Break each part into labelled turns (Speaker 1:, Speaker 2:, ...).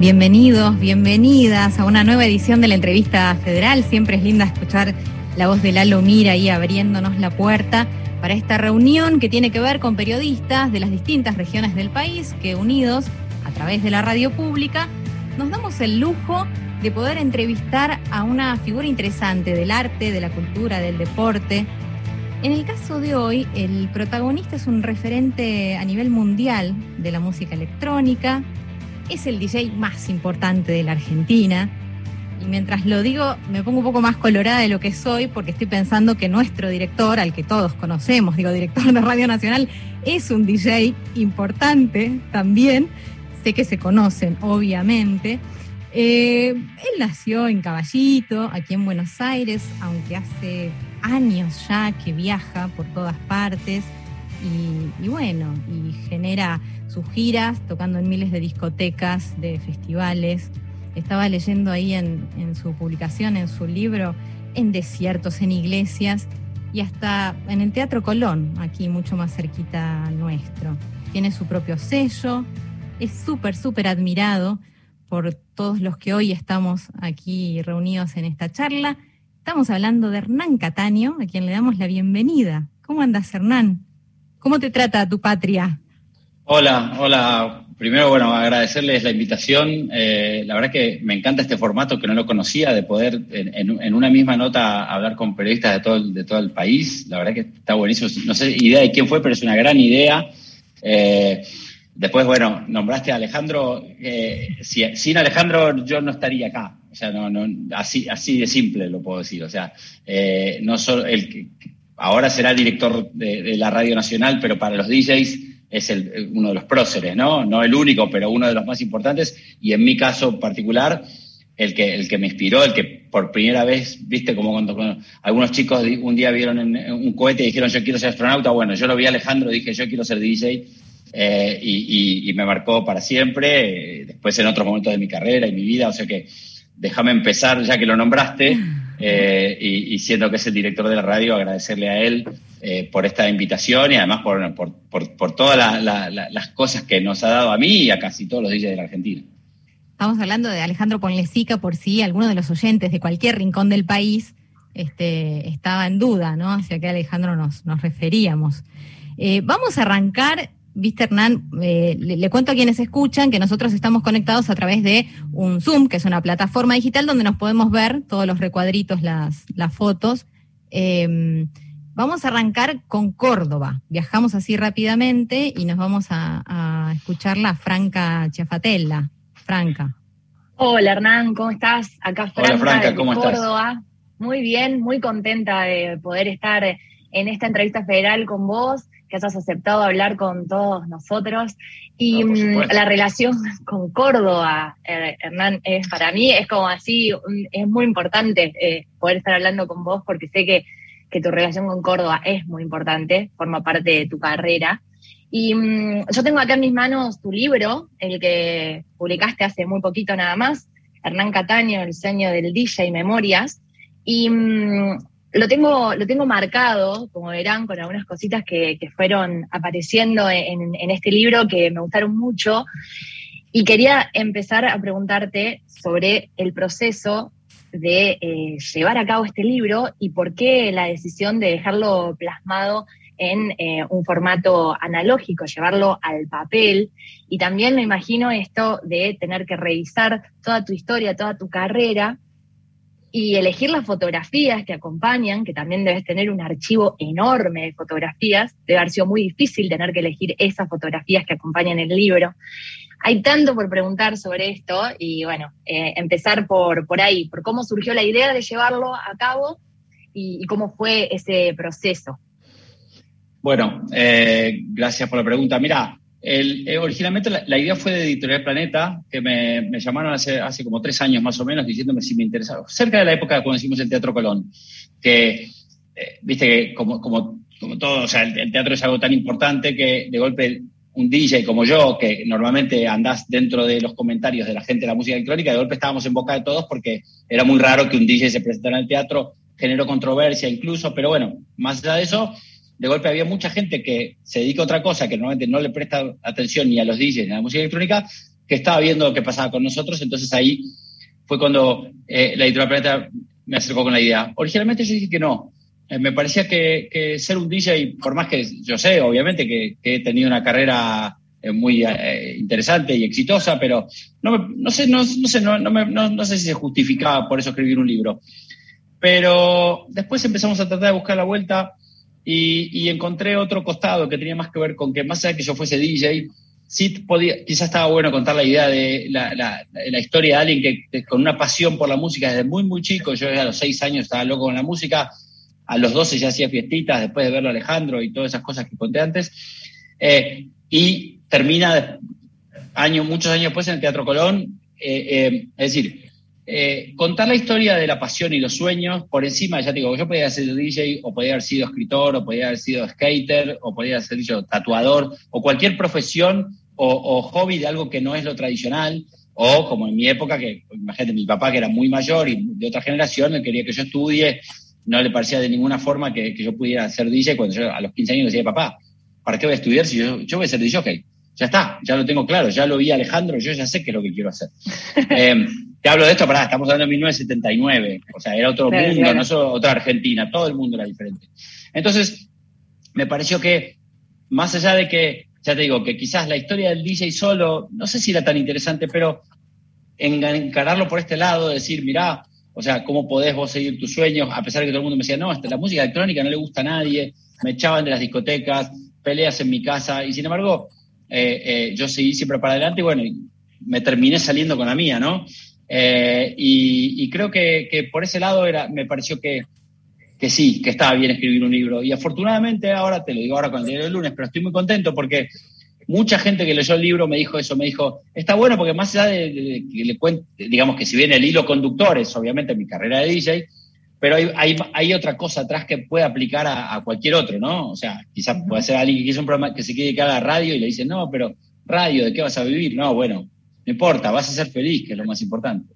Speaker 1: Bienvenidos, bienvenidas a una nueva edición de la entrevista federal. Siempre es linda escuchar la voz de Lalo Mira ahí abriéndonos la puerta para esta reunión que tiene que ver con periodistas de las distintas regiones del país que unidos a través de la radio pública nos damos el lujo de poder entrevistar a una figura interesante del arte, de la cultura, del deporte. En el caso de hoy, el protagonista es un referente a nivel mundial de la música electrónica, es el DJ más importante de la Argentina. Y mientras lo digo, me pongo un poco más colorada de lo que soy, porque estoy pensando que nuestro director, al que todos conocemos, digo, director de Radio Nacional, es un DJ importante también. Sé que se conocen, obviamente. Eh, él nació en Caballito, aquí en Buenos Aires, aunque hace años ya que viaja por todas partes y, bueno, y genera sus giras, tocando en miles de discotecas, de festivales. Estaba leyendo ahí en, su publicación, en su libro, en desiertos, en iglesias y hasta en el Teatro Colón, aquí mucho más cerquita nuestro. Tiene su propio sello, es súper, súper admirado por todos los que hoy estamos aquí reunidos en esta charla. Estamos hablando de Hernán Cataño, a quien le damos la bienvenida. ¿Cómo andas, Hernán? ¿Cómo te trata tu patria?
Speaker 2: Hola, hola. Primero, bueno, agradecerles la invitación. Eh, la verdad que me encanta este formato que no lo conocía, de poder en, una misma nota hablar con periodistas de todo, el, país. La verdad que está buenísimo. No sé idea de quién fue, pero es una gran idea. Eh, después, bueno, nombraste a Alejandro. Eh, sin Alejandro yo no estaría acá. O sea, no, no, así, así de simple lo puedo decir. O sea, no solo el ahora será director de, la Radio Nacional, pero para los DJs es uno de los próceres, ¿no? No el único, pero uno de los más importantes. Y en mi caso particular, el que, el que me inspiró, el que por primera vez, viste, como cuando, algunos chicos un día vieron en, un cohete y dijeron yo quiero ser astronauta, bueno, yo lo vi a Alejandro, dije yo quiero ser DJ eh, y, me marcó para siempre, después en otros momentos de mi carrera y mi vida, o sea que déjame empezar, ya que lo nombraste, eh, y, siendo que es el director de la radio, agradecerle a él eh, por esta invitación y además por, por, por, todas las cosas que nos ha dado a mí y a casi todos los DJs de la Argentina.
Speaker 1: Estamos hablando de Alejandro Ponlesica, por si alguno de los oyentes de cualquier rincón del país este, estaba en duda, ¿no? Hacia qué Alejandro nos, nos referíamos. Eh, vamos a arrancar viste Hernán, eh, le, cuento a quienes escuchan que nosotros estamos conectados a través de un Zoom, que es una plataforma digital donde nos podemos ver todos los recuadritos, las, las fotos. Em, vamos a arrancar con Córdoba. Viajamos así rápidamente y nos vamos a, escuchar la Franca Chafatella. Franca.
Speaker 3: Hola Hernán, ¿cómo estás? Acá Franca, Hola, Franca ¿cómo Córdoba. Muy bien, muy contenta de poder estar en esta entrevista federal con vos que hayas aceptado hablar con todos nosotros. Y mm, la relación con Córdoba, eh, Hernán, es, para mí es como así, es muy importante eh, poder estar hablando con vos porque sé que, que, tu relación con Córdoba es muy importante, forma parte de tu carrera. Y mm, yo tengo acá en mis manos tu libro, el que publicaste hace muy poquito nada más, Hernán Cataño, El sueño del DJ y Memorias. Y mm, lo tengo, lo tengo marcado, como verán, con algunas cositas que, fueron apareciendo en, este libro que me gustaron mucho. Y quería empezar a preguntarte sobre el proceso de eh, llevar a cabo este libro y por qué la decisión de dejarlo plasmado en eh, un formato analógico, llevarlo al papel. Y también me imagino esto de tener que revisar toda tu historia, toda tu carrera y elegir las fotografías que acompañan, que también debes tener un archivo enorme de fotografías, debe haber sido muy difícil tener que elegir esas fotografías que acompañan el libro. Hay tanto por preguntar sobre esto y bueno, eh, empezar por, por ahí, por cómo surgió la idea de llevarlo a cabo y, cómo fue ese proceso.
Speaker 2: Bueno, eh, gracias por la pregunta. Mira, el, eh, originalmente la, idea fue de Editorial Planeta, que me, llamaron hace, como tres años más o menos diciéndome si me interesaba, cerca de la época cuando hicimos el Teatro Colón, que, eh, viste como, como, como todo, o sea, el, teatro es algo tan importante que de golpe un DJ como yo, que normalmente andás dentro de los comentarios de la gente de la música electrónica, de golpe estábamos en boca de todos porque era muy raro que un DJ se presentara en el teatro, generó controversia incluso, pero bueno, más allá de eso, de golpe había mucha gente que se dedica a otra cosa, que normalmente no le presta atención ni a los DJs ni a la música electrónica, que estaba viendo lo que pasaba con nosotros, entonces ahí fue cuando eh, la editorial Planeta me acercó con la idea. Originalmente yo dije que no, eh, me parecía que, ser un DJ, por más que yo sé, obviamente, que, he tenido una carrera eh, muy interesante y exitosa, pero no, no sé, no, sé, no, no, sé si se justificaba por eso escribir un libro. Pero después empezamos a tratar de buscar la vuelta y, encontré otro costado que tenía más que ver con que más allá de que yo fuese DJ, sí podía, quizás estaba bueno contar la idea de la, historia de alguien que, con una pasión por la música desde muy, muy chico, yo a los seis años estaba loco con la música, a los doce ya hacía fiestitas después de verlo a Alejandro y todas esas cosas que conté antes, eh, y termina años, muchos años después en el Teatro Colón, eh, eh, es decir, eh, contar la historia de la pasión y los sueños por encima, ya te digo, yo podía sido DJ, o podía haber sido escritor, o podía haber sido skater, o podía haber sido tatuador, o cualquier profesión o, hobby de algo que no es lo tradicional, o como en mi época, que imagínate, mi papá que era muy mayor y de otra generación, él quería que yo estudie, no le parecía de ninguna forma que, yo pudiera ser DJ cuando yo a los 15 años decía, papá, ¿para qué voy a estudiar si yo, yo voy a ser DJ? Ya está, ya lo tengo claro, ya lo vi a Alejandro, yo ya sé qué es lo que quiero hacer. eh, te hablo de esto, pará, estamos hablando de 1979, o sea, era otro mundo, no solo otra Argentina, todo el mundo era diferente. Entonces, me pareció que, más allá de que, ya te digo, que quizás la historia del DJ solo, no sé si era tan interesante, pero encararlo por este lado, decir, mirá, o sea, ¿cómo podés vos seguir tus sueños? A pesar de que todo el mundo me decía, no, la música electrónica no le gusta a nadie, me echaban de las discotecas, peleas en mi casa, y sin embargo, eh, eh, yo seguí siempre para adelante y bueno, me terminé saliendo con la mía, ¿no? Eh, y, creo que, por ese lado era, me pareció que, que sí, que estaba bien escribir un libro. Y afortunadamente, ahora te lo digo ahora con el diario del lunes, pero estoy muy contento porque mucha gente que leyó el libro me dijo eso, me dijo, está bueno porque más allá de, que le cuente, digamos que si bien el hilo conductor es obviamente mi carrera de DJ, pero hay, hay, otra cosa atrás que puede aplicar a, cualquier otro, ¿no? O sea, quizás puede ser alguien que quiere un programa que se quiere dedicar a la radio y le dice, no, pero radio, ¿de qué vas a vivir? No, bueno, no importa, vas a ser feliz, que es lo más importante.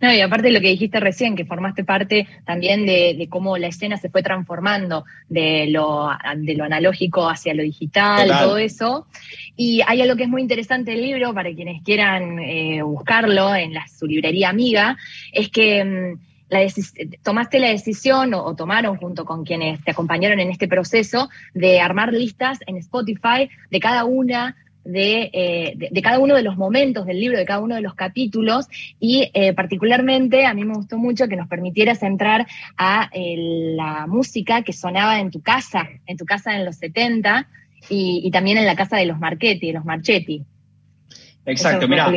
Speaker 3: No, y aparte de lo que dijiste recién, que formaste parte también de, cómo la escena se fue transformando de lo, de lo analógico hacia lo digital, todo eso. Y hay algo que es muy interesante del libro, para quienes quieran eh, buscarlo en la, su librería amiga, es que mm, la tomaste la decisión o, tomaron junto con quienes te acompañaron en este proceso de armar listas en Spotify de cada una eh, de, cada uno de los momentos del libro, de cada uno de los capítulos, y eh, particularmente a mí me gustó mucho que nos permitieras entrar a eh, la música que sonaba en tu casa, en tu casa en los 70, y, también en la casa de los Marchetti, los Marchetti.
Speaker 2: Exacto, mira,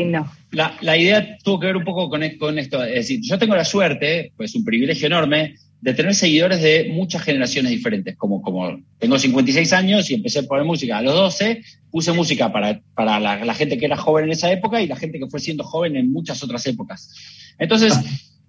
Speaker 2: la, la, idea tuvo que ver un poco con, con esto, es decir, yo tengo la suerte, pues un privilegio enorme, de tener seguidores de muchas generaciones diferentes. Como, como tengo 56 años y empecé a poner música a los 12, puse música para, para la, gente que era joven en esa época y la gente que fue siendo joven en muchas otras épocas. Entonces,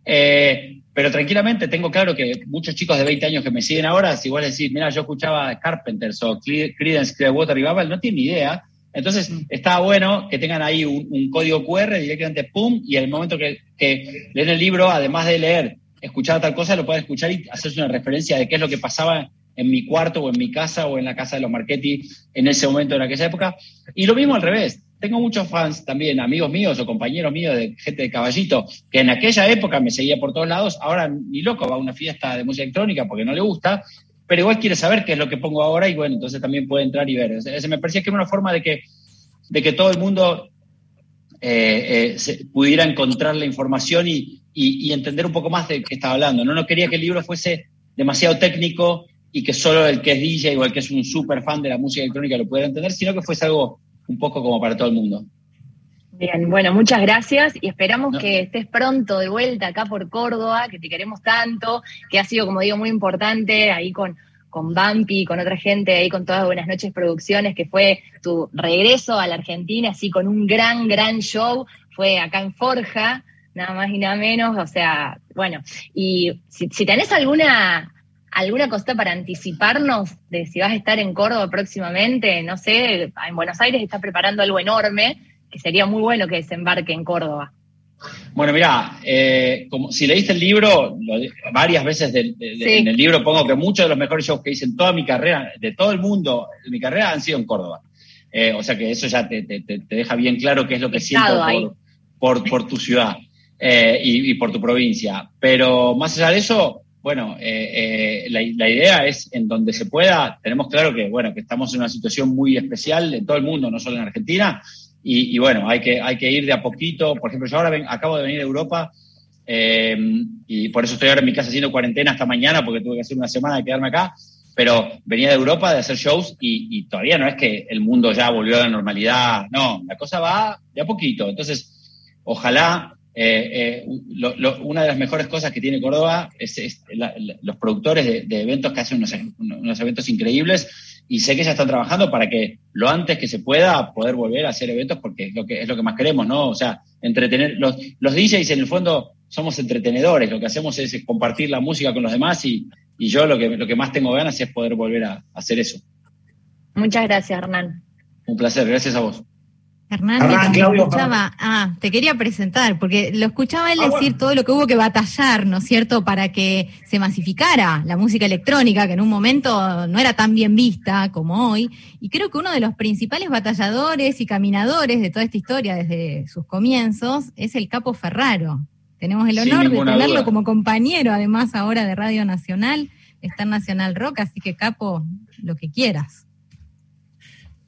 Speaker 2: eh, pero tranquilamente tengo claro que muchos chicos de 20 años que me siguen ahora, si vos decís, mira, yo escuchaba Carpenters o Creedence Clearwater Revival, no tienen ni idea. Entonces, estaba bueno que tengan ahí un, código QR directamente, pum, y el momento que, que leen el libro, además de leer escuchar tal cosa, lo pueden escuchar y hacerse una referencia de qué es lo que pasaba en mi cuarto o en mi casa o en la casa de los Marchetti en ese momento, en aquella época. Y lo mismo al revés. Tengo muchos fans también, amigos míos o compañeros míos de gente de caballito, que en aquella época me seguía por todos lados, ahora ni loco va a una fiesta de música electrónica porque no le gusta, pero igual quiere saber qué es lo que pongo ahora y bueno, entonces también puede entrar y ver. Ese me parecía que era una forma de que, de que todo el mundo eh, eh, pudiera encontrar la información y, y, entender un poco más de qué estaba hablando. ¿no? no quería que el libro fuese demasiado técnico y que solo el que es DJ o el que es un súper fan de la música electrónica lo pudiera entender, sino que fuese algo un poco como para todo el mundo.
Speaker 3: Bien, bueno, muchas gracias y esperamos que estés pronto de vuelta acá por Córdoba, que te queremos tanto, que ha sido, como digo, muy importante ahí con, con Bumpy, con otra gente, ahí con todas Buenas noches Producciones, que fue tu regreso a la Argentina, así con un gran, gran show, fue acá en Forja, nada más y nada menos, o sea, bueno, y si, tenés alguna alguna cosa para anticiparnos de si vas a estar en Córdoba próximamente, no sé, en Buenos Aires está preparando algo enorme, que sería muy bueno que desembarque en Córdoba.
Speaker 2: Bueno, mira, eh, como si leíste el libro, varias veces en el libro pongo que muchos de los mejores shows que hice en toda mi carrera, de todo el mundo, de mi carrera, han sido en Córdoba. o sea que eso ya te, deja bien claro qué es lo que siento por, por, tu ciudad y, y, por tu provincia. Pero más allá de eso, bueno, eh, eh, la, idea es en donde se pueda, tenemos claro que, bueno, que estamos en una situación muy especial en todo el mundo, no solo en Argentina, y, bueno, hay que, hay que ir de a poquito. Por ejemplo, yo ahora acabo de venir de Europa eh, y por eso estoy ahora en mi casa haciendo cuarentena hasta mañana, porque tuve que hacer una semana de quedarme acá, pero venía de Europa de hacer shows y, y todavía no es que el mundo ya volvió a la normalidad, no, la cosa va de a poquito. Entonces, ojalá eh, eh, una de las mejores cosas que tiene Córdoba es, los productores de, eventos que hacen unos, eventos increíbles y sé que ya están trabajando para que lo antes que se pueda poder volver a hacer eventos porque es lo que, es lo que más queremos, ¿no? O sea, entretener, los, los DJs en el fondo somos entretenedores, lo que hacemos es compartir la música con los demás y, yo lo que, lo que más tengo ganas es poder volver a hacer eso.
Speaker 3: Muchas gracias, Hernán.
Speaker 2: Un placer, gracias a vos.
Speaker 1: Hernán, te escuchaba, ah, te quería presentar, porque lo escuchaba él ah, decir todo lo que hubo que batallar, ¿no es cierto?, para que se masificara la música electrónica, que en un momento no era tan bien vista como hoy. Y creo que uno de los principales batalladores y caminadores de toda esta historia desde sus comienzos es el Capo Ferraro. Tenemos el honor de tenerlo como compañero, además ahora de Radio Nacional, está en Nacional Rock, así que Capo, lo que quieras.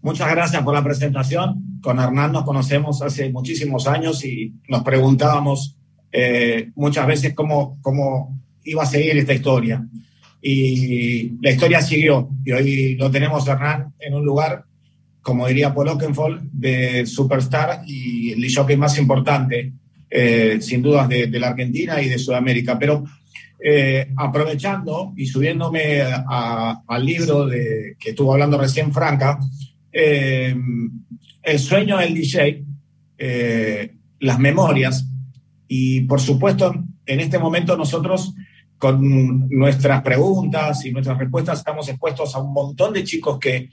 Speaker 4: Muchas gracias por la presentación. Con Hernán nos conocemos hace muchísimos años y nos preguntábamos eh, muchas veces cómo, cómo iba a seguir esta historia. Y la historia siguió. Y hoy lo tenemos Hernán en un lugar, como diría Paul Oakenfold, de superstar y el jockey más importante, eh, sin dudas, de, la Argentina y de Sudamérica. Pero eh, aprovechando y subiéndome al libro de, que estuvo hablando recién Franca, eh, el sueño del DJ, eh, las memorias y por supuesto en este momento nosotros con nuestras preguntas y nuestras respuestas estamos expuestos a un montón de chicos que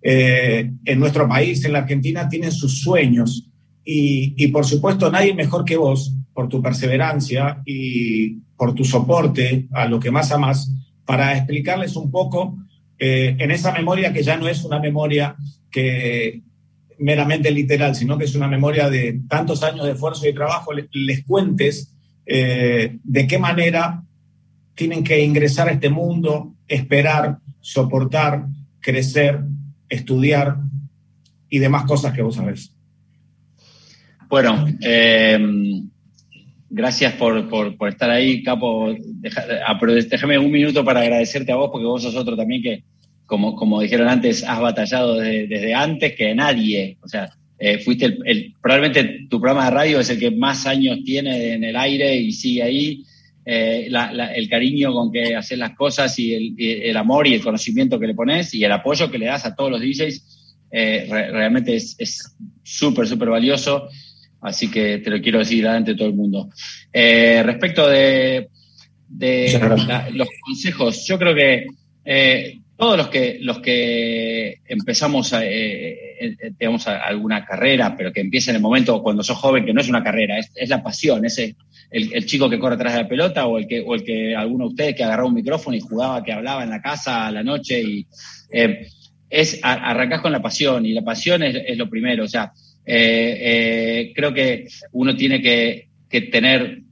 Speaker 4: eh, en nuestro país, en la Argentina, tienen sus sueños. Y, y por supuesto nadie mejor que vos por tu perseverancia y por tu soporte a lo que más amas para explicarles un poco en esa memoria que ya no es una memoria que meramente literal, sino que es una memoria de tantos años de esfuerzo y trabajo, les, cuentes eh, de qué manera tienen que ingresar a este mundo, esperar, soportar, crecer, estudiar y demás cosas que vos sabés.
Speaker 2: Bueno, eh, gracias por, estar ahí, Capo. déjame un minuto para agradecerte a vos, porque vos sos otro también que, como, como dijeron antes, has batallado desde, antes que nadie. O sea, eh, fuiste el, probablemente tu programa de radio es el que más años tiene en el aire y sigue ahí. Eh, el cariño con que haces las cosas y el, amor y el conocimiento que le pones y el apoyo que le das a todos los DJs eh, realmente es súper, súper valioso. Así que te lo quiero decir delante de todo el mundo. respecto de, los consejos, yo creo que todos los que, los que empezamos a, eh, eh, digamos, alguna carrera, pero que empieza en el momento cuando sos joven, que no es una carrera, es, la pasión, ese el, chico que corre atrás de la pelota o el que, o el que alguno de ustedes que agarró un micrófono y jugaba, que hablaba en la casa a la noche y eh, es arrancás con la pasión y la pasión es, lo primero, o sea, creo que uno tiene que, que, tener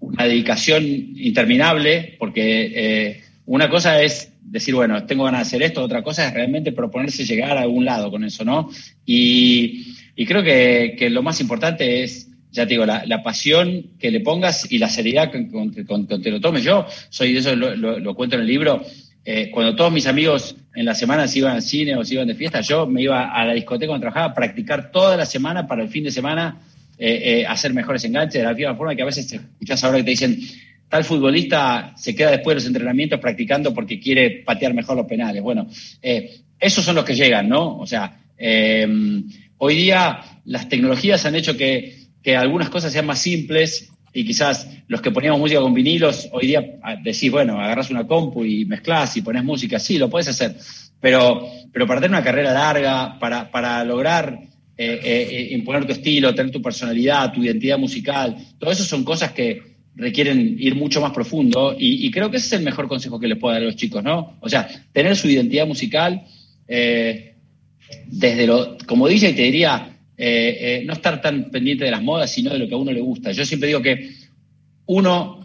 Speaker 2: una dedicación interminable porque una cosa es decir, bueno, tengo ganas de hacer esto, otra cosa es realmente proponerse llegar a algún lado con eso, ¿no? Y, creo que, lo más importante es, ya te digo, la, pasión que le pongas y la seriedad con que te lo tomes. Yo soy eso, lo, cuento en el libro, eh, cuando todos mis amigos en la semana se iban al cine o se iban de fiesta, yo me iba a la discoteca cuando trabajaba a practicar toda la semana para el fin de semana eh, eh, hacer mejores enganches, de la misma forma que a veces escuchas ahora que te dicen, tal futbolista se queda después de los entrenamientos practicando porque quiere patear mejor los penales. Bueno, eh, esos son los que llegan, ¿no? O sea, em, hoy día las tecnologías han hecho que, algunas cosas sean más simples y quizás los que poníamos música con vinilos, hoy día ah, decís, bueno, agarras una compu y mezclas y pones música, sí, lo puedes hacer, pero, pero para tener una carrera larga, para, para lograr eh, eh, imponer tu estilo, tener tu personalidad, tu identidad musical, todo eso son cosas que, requieren ir mucho más profundo y, creo que ese es el mejor consejo que les puedo dar a los chicos, ¿no? O sea, tener su identidad musical, eh, desde lo, como DJ te diría, eh, no estar tan pendiente de las modas, sino de lo que a uno le gusta. Yo siempre digo que uno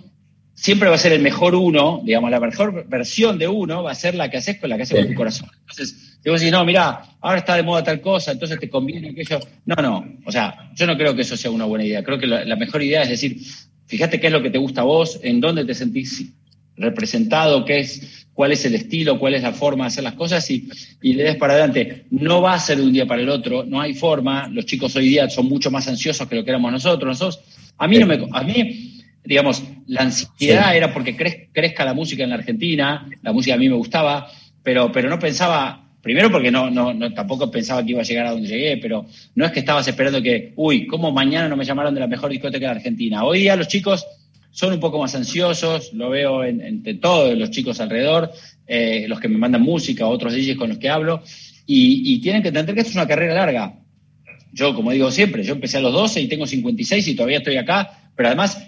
Speaker 2: siempre va a ser el mejor uno, digamos, la mejor versión de uno va a ser la que haces con la que haces con tu corazón. Entonces, te decir, no, mira, ahora está de moda tal cosa, entonces te conviene aquello. No, no, o sea, yo no creo que eso sea una buena idea. Creo que la, mejor idea es decir, fíjate qué es lo que te gusta a vos, en dónde te sentís representado, qué es, cuál es el estilo, cuál es la forma de hacer las cosas y, y le des para adelante. No va a ser de un día para el otro, no hay forma. Los chicos hoy día son mucho más ansiosos que lo que éramos nosotros. Nosotros, a mí no me, a mí digamos, la ansiedad era porque crezca la música en la Argentina, la música a mí me gustaba, pero, pero no pensaba, primero porque no, no, no, tampoco pensaba que iba a llegar a donde llegué, pero no es que estabas esperando que, uy, ¿cómo mañana no me llamaron de la mejor discoteca de la Argentina? Hoy día los chicos son un poco más ansiosos, lo veo entre todos los chicos alrededor, eh, los que me mandan música, otros DJs con los que hablo, y, y tienen que entender que esto es una carrera larga. Yo, como digo siempre, yo empecé a los 12 y tengo 56 y todavía estoy acá, pero además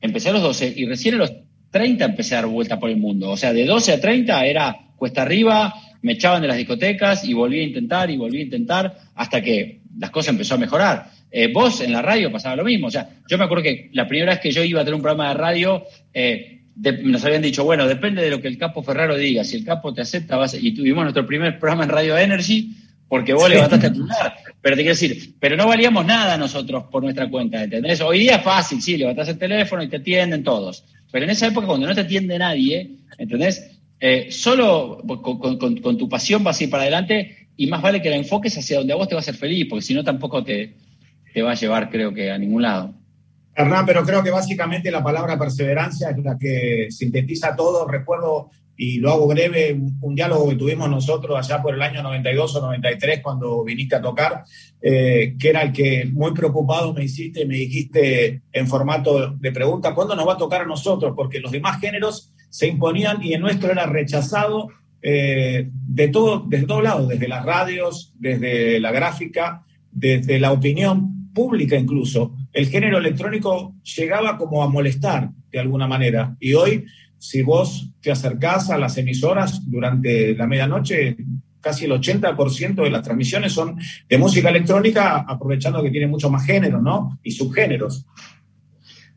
Speaker 2: empecé a los 12 y recién a los 30 empecé a dar vuelta por el mundo. O sea, de 12 a 30 era cuesta arriba, me echaban de las discotecas y volví a intentar y volví a intentar hasta que las cosas empezó a mejorar. Eh, vos en la radio pasaba lo mismo. O sea, yo me acuerdo que la primera vez que yo iba a tener un programa de radio, eh, nos habían dicho, bueno, depende de lo que el capo Ferraro diga. Si el capo te acepta, vas y tuvimos nuestro primer programa en Radio Energy porque vos levantaste a titular. Pero te quiero decir, pero no valíamos nada nosotros por nuestra cuenta, ¿entendés? Hoy día es fácil, sí, levantás el teléfono y te atienden todos. Pero en esa época, cuando no te atiende nadie, ¿entendés? Eh, solo con, tu pasión vas a ir para adelante y más vale que la enfoques hacia donde a vos te va a hacer feliz, porque si no tampoco te, te va a llevar, creo que, a ningún lado.
Speaker 4: Hernán, pero creo que básicamente la palabra perseverancia es la que sintetiza todo. Recuerdo y lo hago breve, un, diálogo que tuvimos nosotros allá por el año 92 o 93 cuando viniste a tocar, eh, que era el que muy preocupado me hiciste me dijiste en formato de pregunta, ¿cuándo nos va a tocar a nosotros? Porque los demás géneros se imponían y el nuestro era rechazado eh, de todo, desde todos lados, desde las radios, desde la gráfica, desde la opinión pública incluso. El género electrónico llegaba como a molestar de alguna manera y hoy si vos te acercás a las emisoras durante la medianoche, casi el 80% de las transmisiones son de música electrónica, aprovechando que tiene mucho más género, ¿no? Y subgéneros.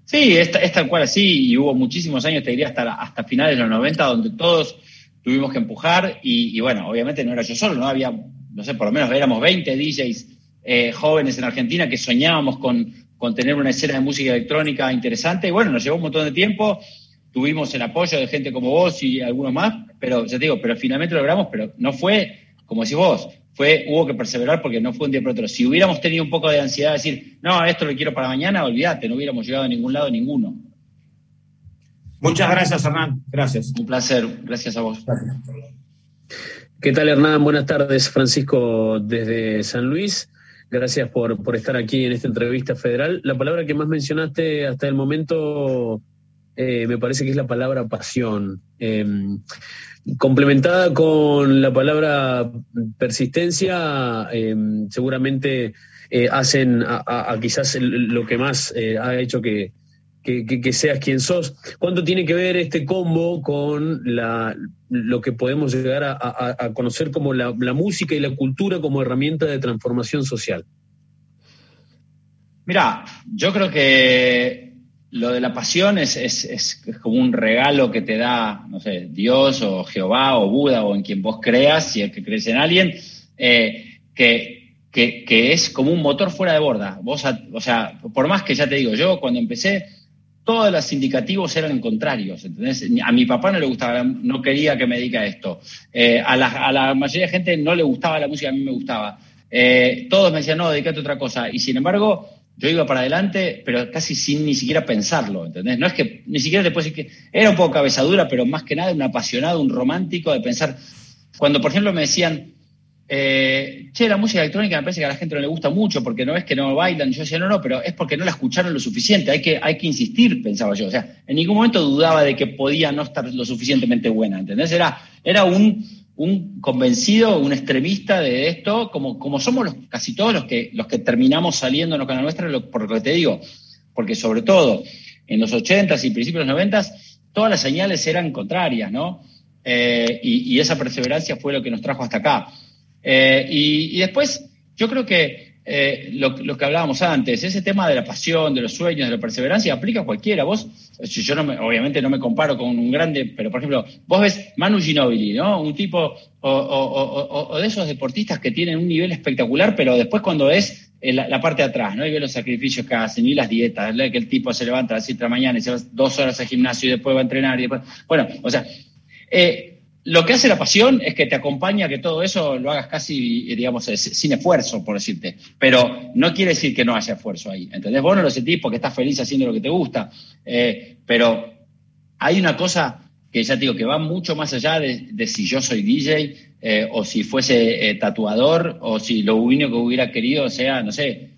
Speaker 2: Sí, es, tal cual así, y hubo muchísimos años, te diría, hasta, hasta finales de los 90, donde todos tuvimos que empujar, y, bueno, obviamente no era yo solo, ¿no? Había, no sé, por lo menos éramos 20 DJs eh, jóvenes en Argentina que soñábamos con, con tener una escena de música electrónica interesante, y bueno, nos llevó un montón de tiempo, tuvimos el apoyo de gente como vos y algunos más, pero ya te digo, pero finalmente lo logramos, pero no fue, como decís vos, fue, hubo que perseverar porque no fue un día para otro. Si hubiéramos tenido un poco de ansiedad de decir, no, esto lo quiero para mañana, olvídate, no hubiéramos llegado a ningún lado ninguno.
Speaker 4: Muchas gracias, Hernán. Gracias.
Speaker 2: Un placer. Gracias a vos.
Speaker 5: ¿Qué tal, Hernán? Buenas tardes, Francisco, desde San Luis. Gracias por, por estar aquí en esta entrevista federal. La palabra que más mencionaste hasta el momento eh, me parece que es la palabra pasión. Em, complementada con la palabra persistencia, em, seguramente eh, hacen a, quizás lo que más eh, ha hecho que, seas quien sos. ¿Cuánto tiene que ver este combo con la, lo que podemos llegar a, conocer como la, música y la cultura como herramienta de transformación social?
Speaker 2: Mira, yo creo que lo de la pasión es, es, como un regalo que te da, no sé, Dios o Jehová o Buda o en quien vos creas, si es que crees en alguien, eh, que, que, es como un motor fuera de borda. Vos, o sea, por más que ya te digo, yo cuando empecé, todos los indicativos eran contrarios, ¿entendés? A mi papá no le gustaba, no quería que me dedique a esto. Eh, a, la, a, la, mayoría de gente no le gustaba la música, a mí me gustaba. Eh, todos me decían, no, dedícate a otra cosa. Y sin embargo, yo iba para adelante, pero casi sin ni siquiera pensarlo, ¿entendés? No es que ni siquiera después decir que era un poco cabezadura, pero más que nada un apasionado, un romántico de pensar. Cuando, por ejemplo, me decían, eh, che, la música electrónica me parece que a la gente no le gusta mucho porque no es que no bailan. Yo decía, no, no, pero es porque no la escucharon lo suficiente. Hay que, hay que insistir, pensaba yo. O sea, en ningún momento dudaba de que podía no estar lo suficientemente buena, ¿entendés? Era, era un, un convencido, un extremista de esto, como, como somos los, casi todos los que, los que terminamos saliendo en la nuestra, por lo que te digo, porque sobre todo en los 80s y principios de los 90s, todas las señales eran contrarias, ¿no? Eh, y, esa perseverancia fue lo que nos trajo hasta acá. Y, después, yo creo que lo, que hablábamos antes, ese tema de la pasión, de los sueños, de la perseverancia, aplica a cualquiera. Vos, yo no obviamente no me comparo con un grande, pero por ejemplo, vos ves Manu Ginobili, ¿no? Un tipo o, de esos deportistas que tienen un nivel espectacular, pero después cuando es la, parte de atrás, ¿no? Y ve los sacrificios que hacen y las dietas, que el tipo se levanta a las 7 de la mañana y se va dos horas al gimnasio y después va a entrenar y después. Bueno, o sea, eh, lo que hace la pasión es que te acompaña a que todo eso lo hagas casi, digamos, sin esfuerzo, por decirte. Pero no quiere decir que no haya esfuerzo ahí. ¿Entendés? Vos no lo sentís porque estás feliz haciendo lo que te gusta. Eh, pero hay una cosa que ya te digo que va mucho más allá de, si yo soy DJ eh, o si fuese eh, tatuador o si lo único que hubiera querido sea, no sé,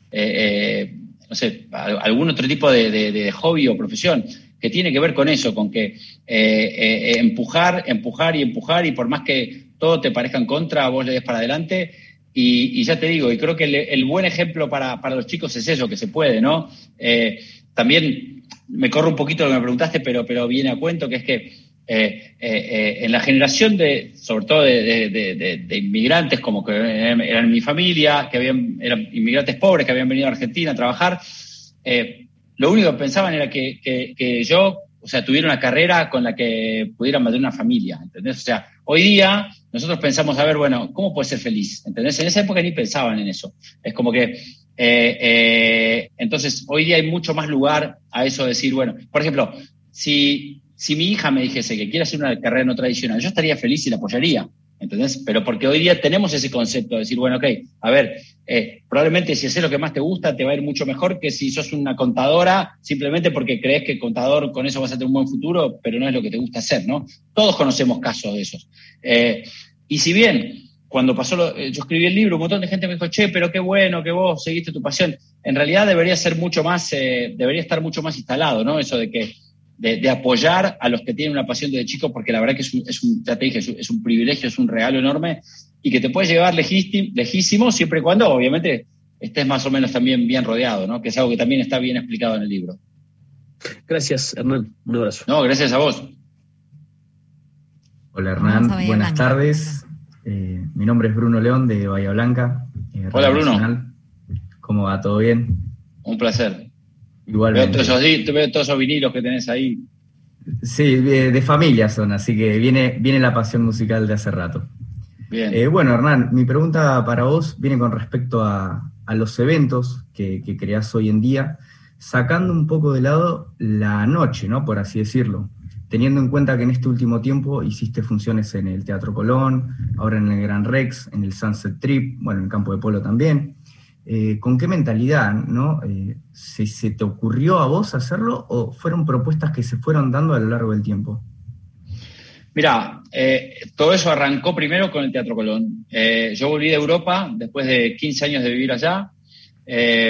Speaker 2: no sé, algún otro tipo de, hobby o profesión que tiene que ver con eso, con que empujar, empujar y empujar y por más que todo te parezca en contra, vos le des para adelante. Y, ya te digo, y creo que el, buen ejemplo para, para, los chicos es eso, que se puede, ¿no? también me corro un poquito lo que me preguntaste, pero, pero viene a cuento, que es que eh, eh, eh, en la generación de, sobre todo de, inmigrantes como que eran, mi familia, que habían, eran inmigrantes pobres que habían venido a Argentina a trabajar, lo único que pensaban era que, yo, o sea, tuviera una carrera con la que pudiera mantener una familia, ¿entendés? O sea, hoy día nosotros pensamos, a ver, bueno, ¿cómo puede ser feliz? ¿Entendés? En esa época ni pensaban en eso. Es como que, entonces, hoy día hay mucho más lugar a eso de decir, bueno, por ejemplo, si si mi hija me dijese que quiere hacer una carrera no tradicional, yo estaría feliz y la apoyaría. ¿Entendés? Pero porque hoy día tenemos ese concepto de decir, bueno, ok, a ver, eh, probablemente si haces lo que más te gusta, te va a ir mucho mejor que si sos una contadora, simplemente porque crees que contador con eso vas a tener un buen futuro, pero no es lo que te gusta hacer, ¿no? Todos conocemos casos de esos. Eh, y si bien cuando pasó, lo, eh, yo escribí el libro, un montón de gente me dijo, che, pero qué bueno que vos seguiste tu pasión. En realidad debería ser mucho más, debería estar mucho más instalado, ¿no? Eso de que de, apoyar a los que tienen una pasión desde chicos, porque la verdad que es un, es un, es un, privilegio, es un regalo enorme y que te puede llevar lejísimo siempre y cuando, obviamente, estés más o menos también bien rodeado, ¿no? Que es algo que también está bien explicado en el libro.
Speaker 5: Gracias, Hernán. Un abrazo.
Speaker 2: No, gracias a vos.
Speaker 6: Hola, Hernán. Buenas tardes. Eh, mi nombre es Bruno León de Bahía Blanca.
Speaker 2: Eh, Hola, Bruno.
Speaker 6: ¿Cómo va? ¿Todo bien?
Speaker 2: Un placer. Igualmente. Veo todos, esos, veo todos esos vinilos que tenés ahí.
Speaker 6: Sí, de, familia son, así que viene, viene la pasión musical de hace rato. Bien. Eh, bueno, Hernán, mi pregunta para vos viene con respecto a, los eventos que, que, creás hoy en día, sacando un poco de lado la noche, ¿no? Por así decirlo. Teniendo en cuenta que en este último tiempo hiciste funciones en el Teatro Colón, ahora en el Gran Rex, en el Sunset Trip, bueno, en el Campo de Polo también. Eh, ¿con qué mentalidad, no? Eh, ¿se, te ocurrió a vos hacerlo o fueron propuestas que se fueron dando a lo largo del tiempo?
Speaker 2: Mira, eh, todo eso arrancó primero con el Teatro Colón. yo volví de Europa después de 15 años de vivir allá,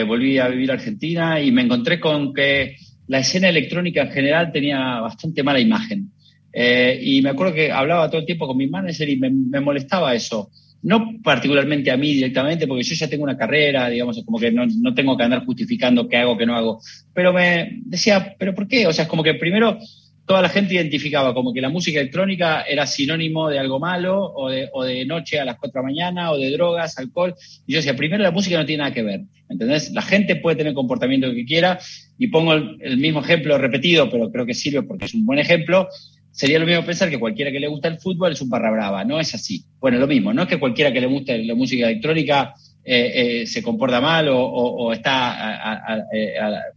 Speaker 2: volví a vivir a Argentina y me encontré con que la escena electrónica en general tenía bastante mala imagen. y me acuerdo que hablaba todo el tiempo con mi manager y me molestaba eso no particularmente a mí directamente, porque yo ya tengo una carrera, digamos, como que no, no, tengo que andar justificando qué hago, qué no hago. Pero me decía, ¿pero por qué? O sea, es como que primero toda la gente identificaba como que la música electrónica era sinónimo de algo malo, o de, o de noche a las 4 de la mañana, o de drogas, alcohol. Y yo decía, primero la música no tiene nada que ver. ¿Entendés? La gente puede tener comportamiento que quiera, y pongo el mismo ejemplo repetido, pero creo que sirve porque es un buen ejemplo sería lo mismo pensar que cualquiera que le gusta el fútbol es un barra brava. No es así. Bueno, lo mismo, no es que cualquiera que le guste la música electrónica eh, eh, se comporta mal o, está eh,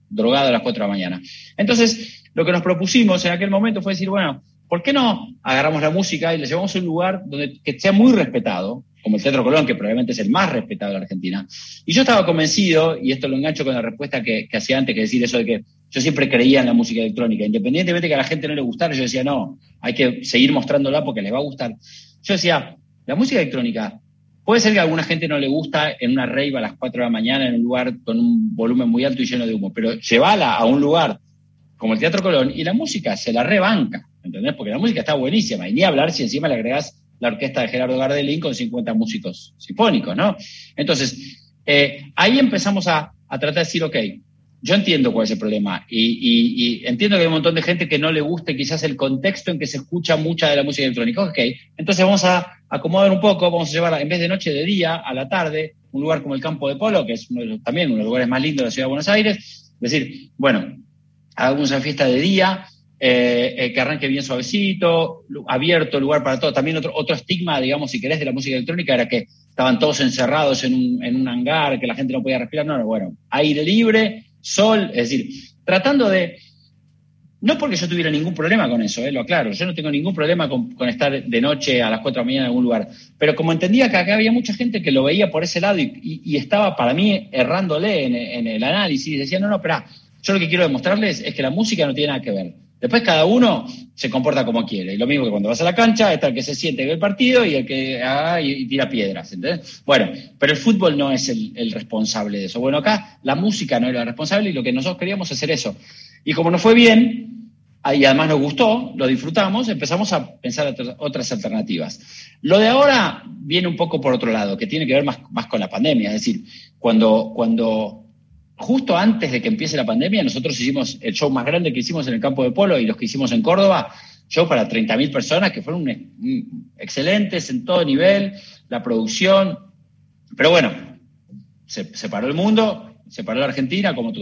Speaker 2: drogado a las 4 de la mañana. Entonces, lo que nos propusimos en aquel momento fue decir, bueno, ¿por qué no agarramos la música y la llevamos a un lugar donde que sea muy respetado? como el Teatro Colón, que probablemente es el más respetado de la Argentina. Y yo estaba convencido, y esto lo engancho con la respuesta que, hacía antes, que decir eso de que yo siempre creía en la música electrónica, independientemente de que a la gente no le gustara, yo decía, no, hay que seguir mostrándola porque les va a gustar. Yo decía, la música electrónica, puede ser que a alguna gente no le gusta en una rave a las 4 de la mañana en un lugar con un volumen muy alto y lleno de humo, pero llévala a un lugar como el Teatro Colón y la música se la rebanca, ¿entendés? Porque la música está buenísima, y ni hablar si encima le agregás la orquesta de Gerardo Gardelín con 50 músicos sinfónicos, ¿no? Entonces, eh, ahí empezamos a, tratar de decir, ok, yo entiendo cuál es el problema y, entiendo que hay un montón de gente que no le guste quizás el contexto en que se escucha mucha de la música electrónica. Ok, entonces vamos a acomodar un poco, vamos a llevar en vez de noche de día, a la tarde, un lugar como el Campo de Polo, que es también uno de los lugares más lindos de la ciudad de Buenos Aires. Es decir, bueno, hagamos una fiesta de día, eh, eh, que arranque bien suavecito, abierto, lugar para todo. También otro, otro estigma, digamos, si querés, de la música electrónica era que estaban todos encerrados en un, en un hangar, que la gente no podía respirar. No, no, bueno, aire libre, sol, es decir, tratando de... No porque yo tuviera ningún problema con eso, eh, lo aclaro, yo no tengo ningún problema con, estar de noche a las 4 de la mañana en algún lugar, pero como entendía que acá había mucha gente que lo veía por ese lado y, estaba para mí errándole en, el análisis, decía, no, no, espera, yo lo que quiero demostrarles es que la música no tiene nada que ver. Después cada uno se comporta como quiere. Y lo mismo que cuando vas a la cancha, está el que se siente en el partido y el que ah, y, tira piedras. ¿entendés? Bueno, pero el fútbol no es el, responsable de eso. Bueno, acá la música no es la responsable y lo que nosotros queríamos hacer eso. Y como nos fue bien, y además nos gustó, lo disfrutamos, empezamos a pensar otras alternativas. Lo de ahora viene un poco por otro lado, que tiene que ver más, más con la pandemia. Es decir, cuando, cuando justo antes de que empiece la pandemia, nosotros hicimos el show más grande que hicimos en el campo de polo y los que hicimos en Córdoba, show para 30.000 personas que fueron excelentes en todo nivel, la producción. Pero bueno, se, paró el mundo, se paró la Argentina, como,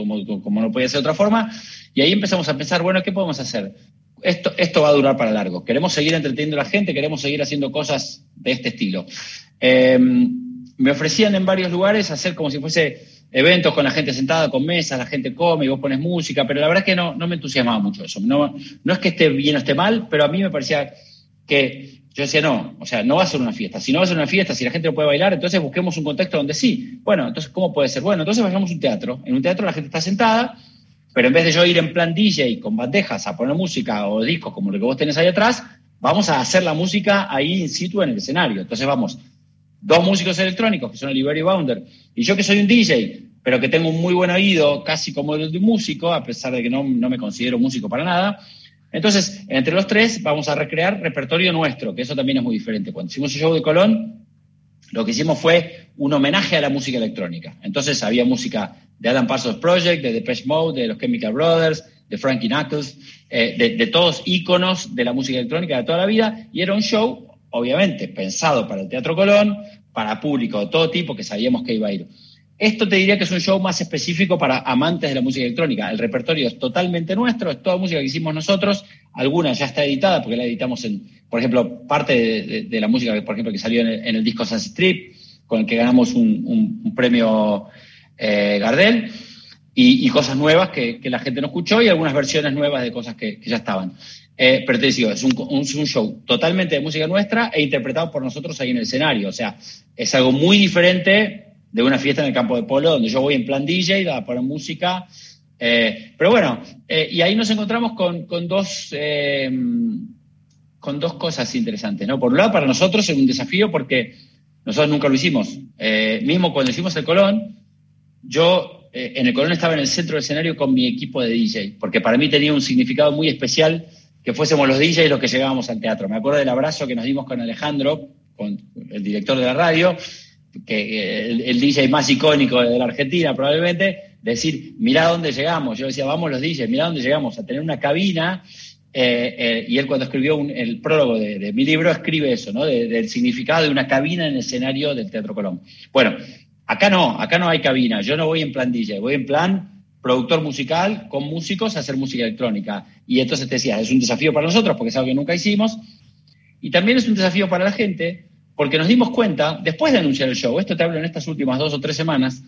Speaker 2: como, no podía ser de otra forma, y ahí empezamos a pensar, bueno, ¿qué podemos hacer? Esto, esto va a durar para largo. Queremos seguir entreteniendo a la gente, queremos seguir haciendo cosas de este estilo. Em, me ofrecían en varios lugares hacer como si fuese eventos con la gente sentada, con mesas, la gente come y vos pones música, pero la verdad es que no, no me entusiasmaba mucho eso. No, no es que esté bien o esté mal, pero a mí me parecía que yo decía, no, o sea, no va a ser una fiesta. Si no va a ser una fiesta, si la gente no puede bailar, entonces busquemos un contexto donde sí. Bueno, entonces, ¿cómo puede ser? Bueno, entonces vayamos a un teatro. En un teatro la gente está sentada, pero en vez de yo ir en plan DJ con bandejas a poner música o discos como lo que vos tenés ahí atrás, vamos a hacer la música ahí in situ en el escenario. Entonces vamos dos músicos electrónicos, que son Oliver y Bounder, y yo que soy un DJ, pero que tengo un muy buen oído, casi como el de un músico, a pesar de que no, no me considero músico para nada. Entonces, entre los tres vamos a recrear repertorio nuestro, que eso también es muy diferente. Cuando hicimos el show de Colón, lo que hicimos fue un homenaje a la música electrónica. Entonces había música de Adam Parsons Project, de Depeche Mode, de los Chemical Brothers, de Frankie Knuckles, eh, de, de, todos íconos de la música electrónica de toda la vida, y era un show obviamente pensado para el Teatro Colón, para público de todo tipo que sabíamos que iba a ir. Esto te diría que es un show más específico para amantes de la música electrónica. El repertorio es totalmente nuestro, es toda música que hicimos nosotros. Alguna ya está editada porque la editamos en, por ejemplo, parte de, la música, por ejemplo, que salió en el, disco Sunset Strip, con el que ganamos un, premio eh, Gardel, y, cosas nuevas que, la gente no escuchó y algunas versiones nuevas de cosas que ya estaban. Eh, pero te digo, es un, un, show totalmente de música nuestra e interpretado por nosotros ahí en el escenario. O sea, es algo muy diferente de una fiesta en el campo de polo donde yo voy en plan DJ a poner música. Eh, pero bueno, eh, y ahí nos encontramos con, con dos, con dos cosas interesantes. ¿no? Por un lado, para nosotros es un desafío porque nosotros nunca lo hicimos. mismo cuando hicimos el Colón, yo en el Colón estaba en el centro del escenario con mi equipo de DJ, porque para mí tenía un significado muy especial que fuésemos los DJs los que llegábamos al teatro. Me acuerdo del abrazo que nos dimos con Alejandro, con el director de la radio, que el, DJ más icónico de la Argentina probablemente, decir, mira dónde llegamos. Yo decía, vamos los DJs, mira dónde llegamos, a tener una cabina. Eh, eh, y él cuando escribió el prólogo de, mi libro escribe eso, ¿no? del significado de una cabina en el escenario del Teatro Colón. Bueno, acá no, acá no hay cabina. Yo no voy en plan DJ, voy en plan productor musical con músicos a hacer música electrónica. Y entonces te decía, es un desafío para nosotros porque es algo que nunca hicimos. Y también es un desafío para la gente porque nos dimos cuenta, después de anunciar el show, esto te hablo en estas últimas dos o tres semanas,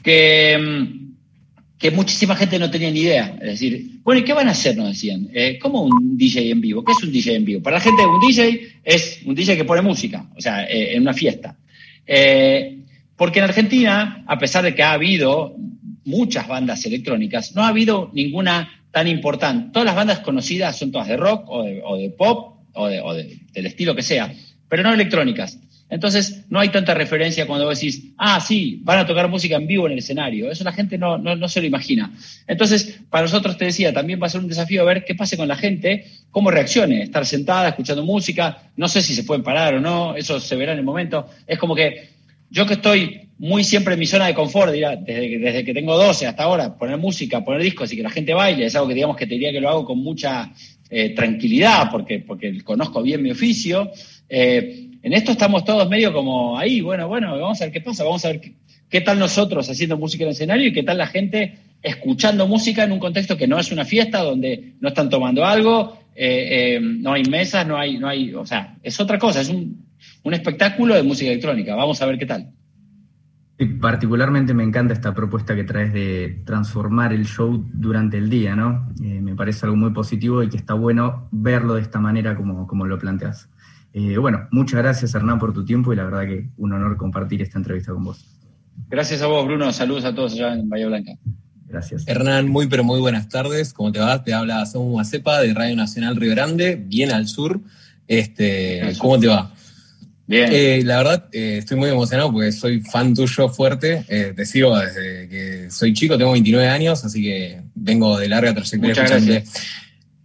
Speaker 2: que, mm, que muchísima gente no tenía ni idea. Es decir, bueno, ¿y qué van a hacer? Nos decían. Eh, ¿Cómo un DJ en vivo? ¿Qué es un DJ en vivo? Para la gente, un DJ es un DJ que pone música, o sea, eh, en una fiesta. Eh, porque en Argentina, a pesar de que ha habido muchas bandas electrónicas, no ha habido ninguna tan importante. Todas las bandas conocidas son todas de rock o de, pop o, de, del estilo que sea, pero no electrónicas. Entonces, no hay tanta referencia cuando decís, ah, sí, van a tocar música en vivo en el escenario. Eso la gente no, no, se lo imagina. Entonces, para nosotros, te decía, también va a ser un desafío ver qué pase con la gente, cómo reaccione, estar sentada, escuchando música. No sé si se pueden parar o no, eso se verá en el momento. Es como que yo que estoy muy siempre en mi zona de confort, dirá, desde, desde, que tengo 12 hasta ahora, poner música, poner discos y que la gente baile, es algo que digamos que te diría que lo hago con mucha eh, tranquilidad, porque, porque conozco bien mi oficio. Eh, en esto estamos todos medio como ahí, bueno, bueno, vamos a ver qué pasa, vamos a ver qué, tal nosotros haciendo música en el escenario y qué tal la gente escuchando música en un contexto que no es una fiesta, donde no están tomando algo, eh, no hay mesas, no hay, no hay, o sea, es otra cosa, es un, un espectáculo de música electrónica. Vamos a ver qué tal.
Speaker 6: Particularmente me encanta esta propuesta que traes de transformar el show durante el día, ¿no? Eh, me parece algo muy positivo y que está bueno verlo de esta manera como, como lo planteas. Eh, bueno, muchas gracias Hernán por tu tiempo y la verdad que un honor compartir esta entrevista con vos.
Speaker 2: Gracias a vos, Bruno. Saludos a todos allá en Bahía Blanca.
Speaker 6: Gracias.
Speaker 7: Hernán, muy pero muy buenas tardes. ¿Cómo te va? Te habla Samu Macepa de Radio Nacional Río Grande, bien al sur. Este, ¿Cómo te va?
Speaker 2: Bien.
Speaker 7: Eh, la verdad, eh, estoy muy emocionado porque soy fan tuyo fuerte. Eh, te sigo desde que soy chico, tengo 29 años, así que vengo de larga trayectoria.
Speaker 2: Muchas gracias.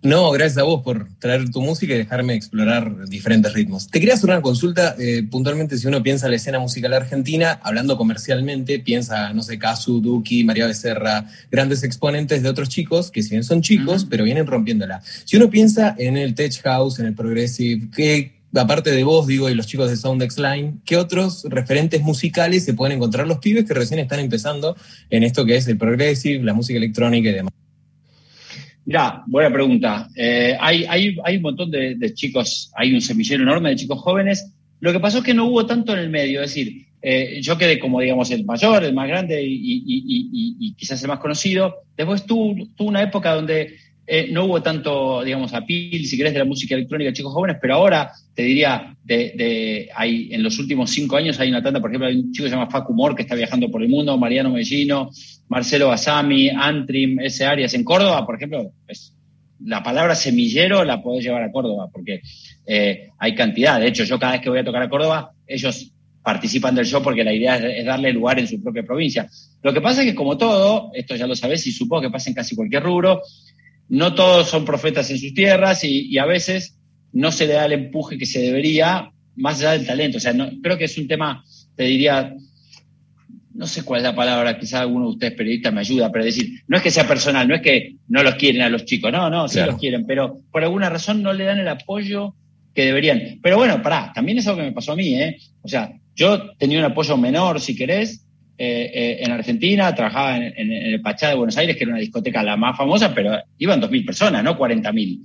Speaker 7: No, gracias a vos por traer tu música y dejarme explorar diferentes ritmos. Te quería hacer una consulta, puntualmente si uno piensa en la escena musical argentina, hablando comercialmente, piensa, no sé, Casu, Duki, María Becerra, grandes exponentes de otros chicos, que si bien son chicos, pero vienen rompiéndola. Si uno piensa en el tech house, en el progressive, ¿qué, aparte de vos, digo, y los chicos de Soundex Line, ¿qué otros referentes musicales se pueden encontrar los pibes que recién están empezando en esto que es el progressive, la música electrónica y demás?
Speaker 2: Mira, buena pregunta. Eh, hay, hay, un montón de, chicos, hay un semillero enorme de chicos jóvenes. Lo que pasó es que no hubo tanto en el medio, es decir, eh, yo quedé como, digamos, el mayor, el más grande y, quizás el más conocido. Después tuvo, tuvo una época donde eh, no hubo tanto, digamos, apil, si querés, de la música electrónica de chicos jóvenes, pero ahora te diría, de, hay, en los últimos cinco años hay una tanda, por ejemplo, hay un chico que se llama Facu Mor, que está viajando por el mundo, Mariano Mellino, Marcelo Basami, Antrim, ese Arias. En Córdoba, por ejemplo, la palabra semillero la podés llevar a Córdoba, porque eh, hay cantidad. De hecho, yo cada vez que voy a tocar a Córdoba, ellos participan del show porque la idea es, darle lugar en su propia provincia. Lo que pasa es que, como todo, esto ya lo sabés y supongo que pasa en casi cualquier rubro, no todos son profetas en sus tierras y, a veces no se le da el empuje que se debería, más allá del talento. O sea, no, creo que es un tema, te diría, no sé cuál es la palabra, quizás alguno de ustedes periodistas me ayuda, pero decir, no es que sea personal, no es que no los quieren a los chicos, no, no, sí los quieren, pero por alguna razón no le dan el apoyo que deberían. Pero bueno, pará, también es algo que me pasó a mí, ¿eh? O sea, yo tenía un apoyo menor, si querés, eh, eh, en Argentina, trabajaba en, el Pachá de Buenos Aires, que era una discoteca la más famosa, pero iban 2.000 personas, no 40.000.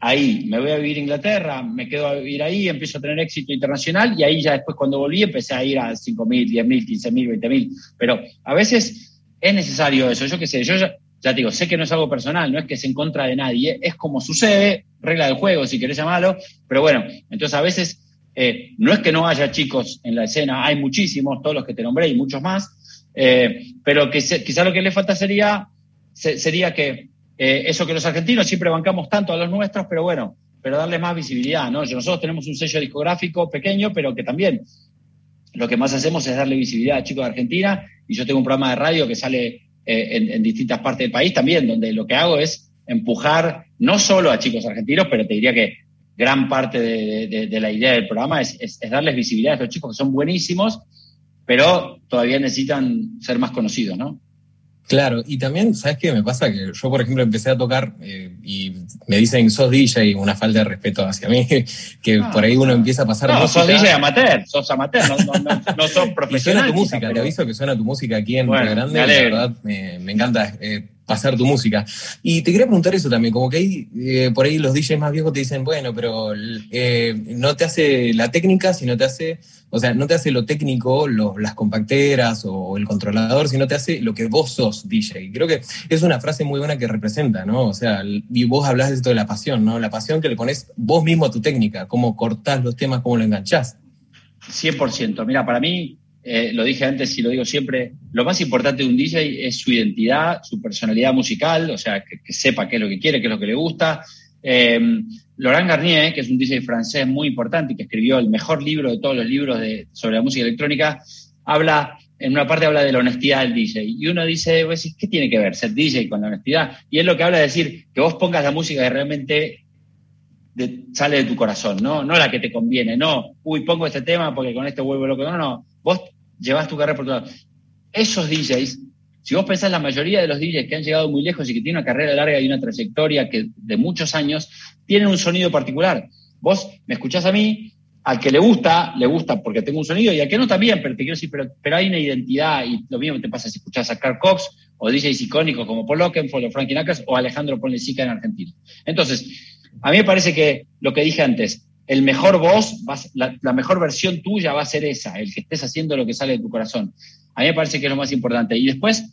Speaker 2: Ahí me voy a vivir a Inglaterra, me quedo a vivir ahí, empiezo a tener éxito internacional y ahí ya después cuando volví empecé a ir a 5.000, 10.000, 15.000, 20.000. Pero a veces es necesario eso. Yo qué sé, yo ya, ya, te digo, sé que no es algo personal, no es que es en contra de nadie, es como sucede, regla del juego, si querés llamarlo, pero bueno, entonces a veces eh, no es que no haya chicos en la escena, hay muchísimos, todos los que te nombré y muchos más, eh, pero que quizá lo que le falta sería, sería que eh, eso que los argentinos siempre bancamos tanto a los nuestros, pero bueno, pero darle más visibilidad, ¿no? Nosotros tenemos un sello discográfico pequeño, pero que también lo que más hacemos es darle visibilidad a chicos de Argentina, y yo tengo un programa de radio que sale en distintas partes del país también, donde lo que hago es empujar no solo a chicos argentinos, pero te diría que gran parte de, la idea del programa es, darles visibilidad a estos chicos que son buenísimos, pero todavía necesitan ser más conocidos, ¿no?
Speaker 7: Claro, y también, ¿sabes qué me pasa? Que yo, por ejemplo, empecé a tocar eh, y me dicen, sos DJ, una falta de respeto hacia mí, que por ahí uno empieza a pasar
Speaker 2: no, sos DJ amateur, sos amateur, no, no, no, sos profesional.
Speaker 7: suena tu música, te aviso que suena tu música aquí en bueno, Grande, la verdad me, encanta. Eh, pasar tu música. Y te quería preguntar eso también, como que hay, eh, por ahí los DJs más viejos te dicen, bueno, pero eh, no te hace la técnica, sino te hace, o sea, no te hace lo técnico, las compacteras o el controlador, sino te hace lo que vos sos DJ. Creo que es una frase muy buena que representa, ¿no? O sea, y vos hablas de esto de la pasión, ¿no? La pasión que le pones vos mismo a tu técnica, cómo cortás los temas, cómo lo enganchás.
Speaker 2: 100%. Mira, para mí eh, lo dije antes y lo digo siempre, lo más importante de un DJ es su identidad, su personalidad musical, o sea, que, sepa qué es lo que quiere, qué es lo que le gusta. Eh, Laurent Garnier, que es un DJ francés muy importante y que escribió el mejor libro de todos los libros de, sobre la música electrónica, habla, en una parte habla de la honestidad del DJ. Y uno dice, ¿qué tiene que ver ser DJ con la honestidad? Y es lo que habla de decir que vos pongas la música que realmente sale de tu corazón, ¿no? No la que te conviene, no, uy, pongo este tema porque con este vuelvo loco, no, no, vos llevas tu carrera por otro lado. Esos DJs, si vos pensás la mayoría de los DJs que han llegado muy lejos y que tienen una carrera larga y una trayectoria que, de muchos años, tienen un sonido particular. Vos me escuchás a mí, al que le gusta, le gusta porque tengo un sonido, y al que no también, pero te quiero decir, pero, pero hay una identidad, y lo mismo te pasa si escuchás a Carl Cox, o DJs icónicos como Paul Oakenfold o Frankie Knuckles, o Alejandro Ponlecica en Argentina. Entonces, a mí me parece que lo que dije antes, el mejor la, la, mejor versión tuya va a ser esa, el que estés haciendo lo que sale de tu corazón. A mí me parece que es lo más importante. Y después,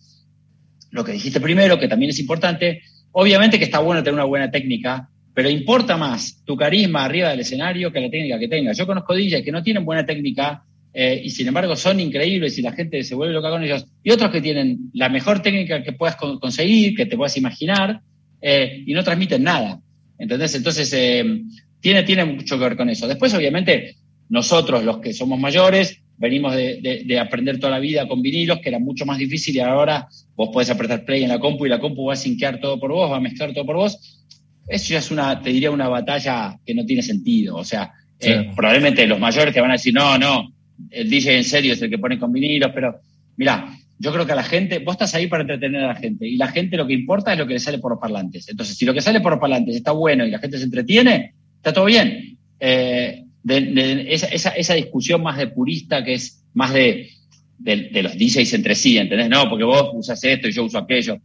Speaker 2: lo que dijiste primero, que también es importante, obviamente que está bueno tener una buena técnica, pero importa más tu carisma arriba del escenario que la técnica que tengas. Yo conozco DJs que no tienen buena técnica eh, y sin embargo son increíbles y la gente se vuelve loca con ellos, y otros que tienen la mejor técnica que puedas conseguir, que te puedas imaginar, eh, y no transmiten nada. ¿Entendés? Entonces, eh, tiene, tiene mucho que ver con eso. Después, obviamente, nosotros, los que somos mayores, venimos de, aprender toda la vida con vinilos, que era mucho más difícil, y ahora vos podés apretar play en la compu y la compu va a sinquear todo por vos, va a mezclar todo por vos eso ya es una, te diría, una batalla que no tiene sentido. O sea, eh, probablemente los mayores te van a decir, no, no, el DJ en serio es el que pone con vinilos, pero mira, yo creo que a la gente, vos estás ahí para entretener a la gente y la gente lo que importa es lo que le sale por los parlantes. Entonces, si lo que sale por los parlantes está bueno y la gente se entretiene, está todo bien. Eh, esa, discusión más de purista que es más de, de, los DJs entre sí, ¿entendés? No, porque vos usas esto y yo uso aquello.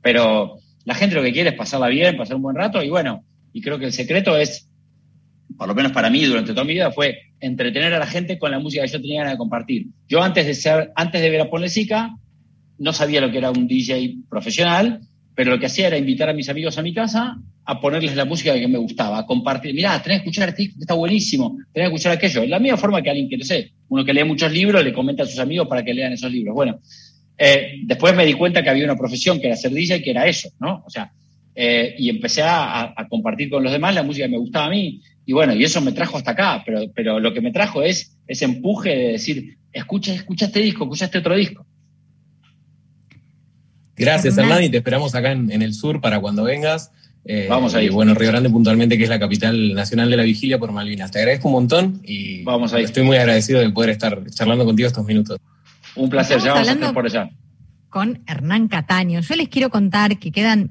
Speaker 2: Pero la gente lo que quiere es pasarla bien, pasar un buen rato y bueno, y creo que el secreto es, por lo menos para mí durante toda mi vida, fue entretener a la gente con la música que yo tenía ganas de compartir. Yo antes de ser, antes de ver a Ponlecica, no sabía lo que era un DJ profesional, pero lo que hacía era invitar a mis amigos a mi casa a ponerles la música que me gustaba, a compartir. Mirá, tenés que escuchar este está buenísimo, tenés que escuchar aquello. La misma forma que alguien que, no sé, uno que lee muchos libros le comenta a sus amigos para que lean esos libros. Bueno, eh, después me di cuenta que había una profesión que era ser DJ y que era eso, ¿no? O sea, eh, y empecé a, compartir con los demás la música que me gustaba a mí. Y bueno, y eso me trajo hasta acá, pero, pero lo que me trajo es ese empuje de decir, escucha, escucha este disco, escucha este otro disco.
Speaker 7: Gracias, Hernán, y te esperamos acá en, el sur para cuando vengas.
Speaker 2: Eh, Vamos
Speaker 7: a ir. bueno, Río Grande puntualmente, que es la capital nacional de la vigilia por Malvinas. Te agradezco un montón y
Speaker 2: Vamos a
Speaker 7: estoy muy agradecido de poder estar charlando contigo estos minutos.
Speaker 2: Un placer, ya vamos a estar por allá.
Speaker 1: Con Hernán Cataño. Yo les quiero contar que quedan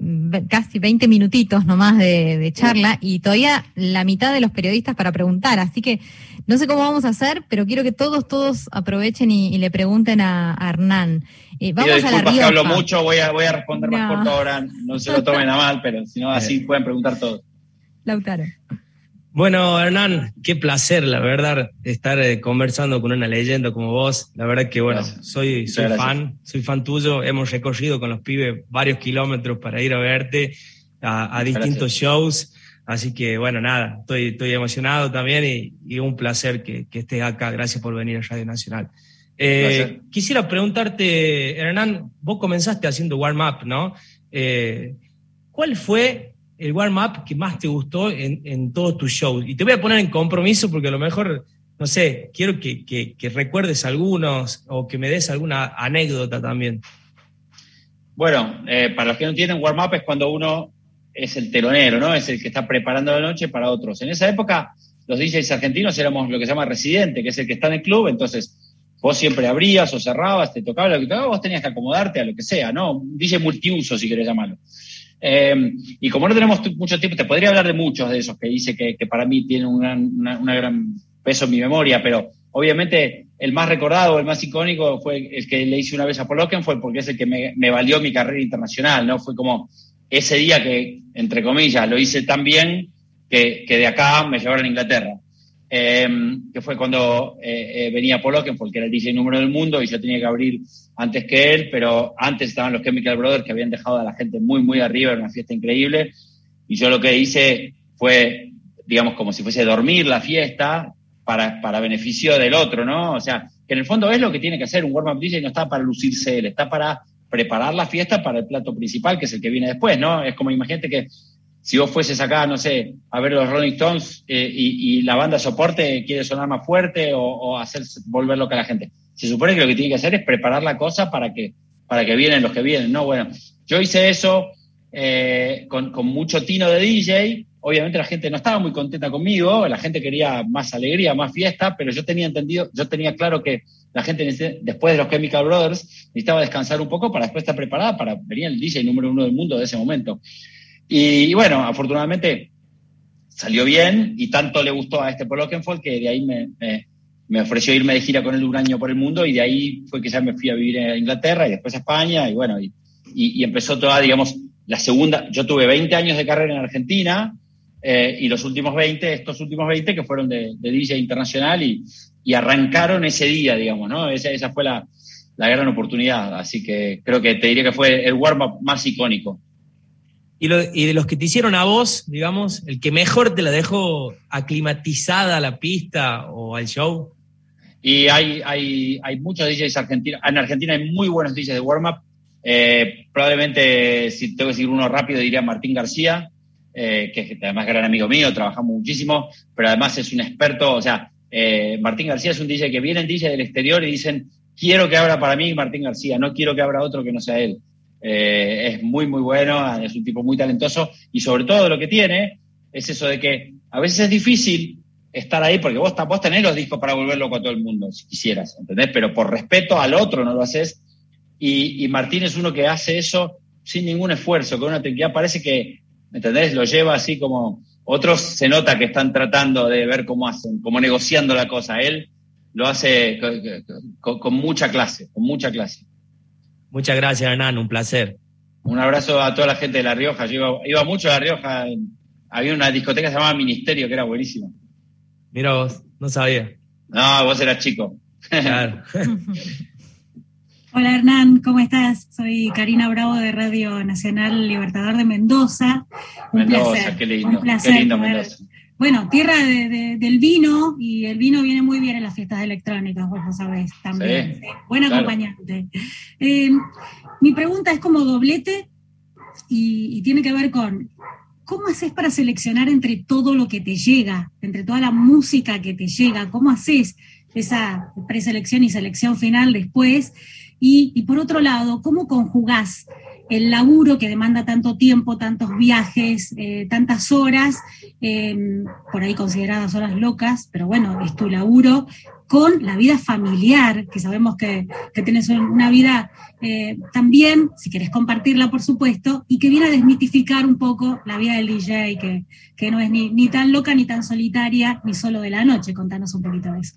Speaker 1: casi 20 minutitos nomás de, charla y todavía la mitad de los periodistas para preguntar. Así que no sé cómo vamos a hacer, pero quiero que todos, todos aprovechen y, le pregunten a, Hernán.
Speaker 2: Eh, vamos a la que hablo mucho, voy a, voy a responder más corto ahora. No se lo tomen a mal, pero si no, así pueden preguntar todos.
Speaker 1: Lautaro.
Speaker 8: Bueno, Hernán, qué placer, la verdad, estar eh, conversando con una leyenda como vos. La verdad que, bueno, soy, soy fan, soy fan tuyo. Hemos recorrido con los pibes varios kilómetros para ir a verte a, distintos shows. Así que, bueno, nada, estoy, estoy emocionado también y, un placer que, que, estés acá. Gracias por venir a Radio Nacional. Eh, quisiera preguntarte, Hernán, vos comenzaste haciendo warm-up, ¿no? Eh, ¿Cuál fue el warm-up que más te gustó en, en todos tus shows? Y te voy a poner en compromiso porque a lo mejor, no sé, quiero que, que, recuerdes algunos o que me des alguna anécdota también.
Speaker 2: Bueno, eh, para los que no tienen warm-up es cuando uno es el telonero, ¿no? Es el que está preparando la noche para otros. En esa época, los DJs argentinos éramos lo que se llama residente, que es el que está en el club, entonces vos siempre abrías o cerrabas, te tocaba lo que tocaba, vos tenías que acomodarte a lo que sea, ¿no? Un multiuso, si querés llamarlo. Eh, y como no tenemos mucho tiempo, te podría hablar de muchos de esos que dice que, para mí tienen un gran, gran peso en mi memoria, pero obviamente el más recordado, el más icónico fue el que le hice una vez a Paul fue porque es el que me, valió mi carrera internacional, ¿no? Fue como ese día que, entre comillas, lo hice tan bien que, que de acá me llevaron a Inglaterra. Em, que fue cuando eh, eh, venía Paul Oakenfold, que era el DJ número del mundo, y yo tenía que abrir antes que él, pero antes estaban los Chemical Brothers, que habían dejado a la gente muy, muy arriba, era una fiesta increíble, y yo lo que hice fue, digamos, como si fuese dormir la fiesta para, para beneficio del otro, ¿no? O sea, que en el fondo es lo que tiene que hacer un warm-up DJ, no está para lucirse él, está para preparar la fiesta para el plato principal, que es el que viene después, ¿no? Es como, imagínate que si vos fueses acá, no sé, a ver los Rolling Stones eh, y, la banda soporte quiere sonar más fuerte o, hacer volver loca a la gente. Se supone que lo que tiene que hacer es preparar la cosa para que, para que vienen los que vienen, ¿no? Bueno, yo hice eso eh, con, mucho tino de DJ, obviamente la gente no estaba muy contenta conmigo, la gente quería más alegría, más fiesta, pero yo tenía entendido, yo tenía claro que la gente después de los Chemical Brothers necesitaba descansar un poco para después estar preparada para venir el DJ número uno del mundo de ese momento. Y, bueno, afortunadamente salió bien y tanto le gustó a este Paul Oakenfold que de ahí me, me, ofreció irme de gira con él un año por el mundo y de ahí fue que ya me fui a vivir a Inglaterra y después a España y bueno, y, empezó toda, digamos, la segunda, yo tuve 20 años de carrera en Argentina eh, y los últimos 20, estos últimos 20 que fueron de, de internacional y, y, arrancaron ese día, digamos, ¿no? Esa, esa fue la, la, gran oportunidad, así que creo que te diría que fue el warm-up más icónico.
Speaker 8: Y, de los que te hicieron a vos, digamos, el que mejor te la dejó aclimatizada a la pista o al show.
Speaker 2: Y hay, hay, hay muchos DJs argentinos. En Argentina hay muy buenos DJs de warm-up. Eh, probablemente, si tengo que decir uno rápido, diría Martín García, eh, que es gran amigo mío, trabajamos muchísimo, pero además es un experto, o sea, eh, Martín García es un DJ que viene en DJ del exterior y dicen, quiero que abra para mí Martín García, no quiero que abra otro que no sea él. Es muy, muy bueno, es un tipo muy talentoso y sobre todo lo que tiene es eso de que a veces es difícil estar ahí porque vos, vos tenés los discos para volverlo con todo el mundo, si quisieras, ¿entendés? Pero por respeto al otro no lo haces y, Martín es uno que hace eso sin ningún esfuerzo, con una tranquilidad. Parece que, ¿me entendés? Lo lleva así como. Otros se nota que están tratando de ver cómo hacen, como negociando la cosa. Él lo hace con, mucha clase, con mucha clase.
Speaker 8: Muchas gracias, Hernán, un placer.
Speaker 2: Un abrazo a toda la gente de La Rioja. Yo iba, mucho a La Rioja. Había una discoteca que se llamaba Ministerio, que era buenísima.
Speaker 8: Mira vos, no sabía.
Speaker 2: No, vos eras chico. Claro.
Speaker 9: Hola Hernán, ¿cómo estás? Soy Karina Bravo de Radio Nacional Libertador de Mendoza.
Speaker 2: Un Mendoza, placer, qué lindo. Un placer qué lindo Mendoza.
Speaker 9: Bueno, tierra del vino y el vino viene muy bien en las fiestas electrónicas, vos lo sabés también. Sí, Buen acompañante. Eh, mi pregunta es como doblete y, y tiene que ver con ¿cómo haces para seleccionar entre todo lo que te llega, entre toda la música que te llega? ¿Cómo haces esa preselección y selección final después? Y, por otro lado, ¿cómo conjugás el laburo que demanda tanto tiempo, tantos viajes, eh, tantas horas, em, por ahí consideradas horas locas, pero bueno, es tu laburo, con la vida familiar, que sabemos que, que tienes una vida eh, también, si querés compartirla, por supuesto, y que viene a desmitificar un poco la vida del DJ, que, que no es ni, ni tan loca, ni tan solitaria, ni solo de la noche. Contanos un poquito de eso.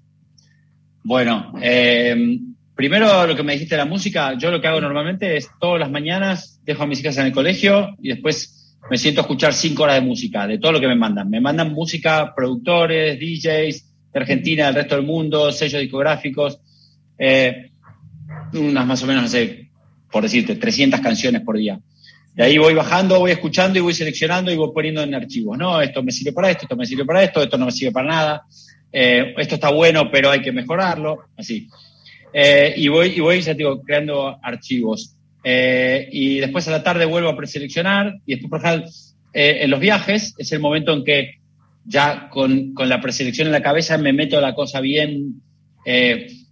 Speaker 2: Bueno, eh, Primero, lo que me dijiste de la música, yo lo que hago normalmente es todas las mañanas dejo a mis hijas en el colegio y después me siento a escuchar cinco horas de música, de todo lo que me mandan. Me mandan música, productores, DJs de Argentina, del resto del mundo, sellos discográficos, eh, unas más o menos, no sé, por decirte, 300 canciones por día. De ahí voy bajando, voy escuchando y voy seleccionando y voy poniendo en archivos. No, esto me sirve para esto, esto me sirve para esto, esto no me sirve para nada. Eh, esto está bueno, pero hay que mejorarlo. Así. Eh, y voy, y voy, ya digo, creando archivos. Eh, y después a la tarde vuelvo a preseleccionar y después, por ejemplo, eh, en los viajes es el momento en que ya con, con, la preselección en la cabeza me meto la cosa bien.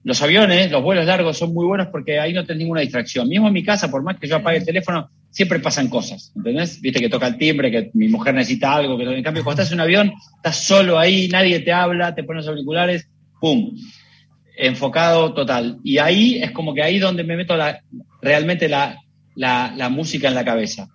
Speaker 2: los aviones, los vuelos largos son muy buenos porque ahí no tenés ninguna distracción. Mismo en mi casa, por más que yo apague el teléfono, siempre pasan cosas, ¿entendés? Viste que toca el timbre, que mi mujer necesita algo, que en cambio cuando estás en un avión, estás solo ahí, nadie te habla, te pones auriculares, ¡pum! Enfocado total. Y ahí es como que ahí donde me meto la, realmente la, la, música en la cabeza.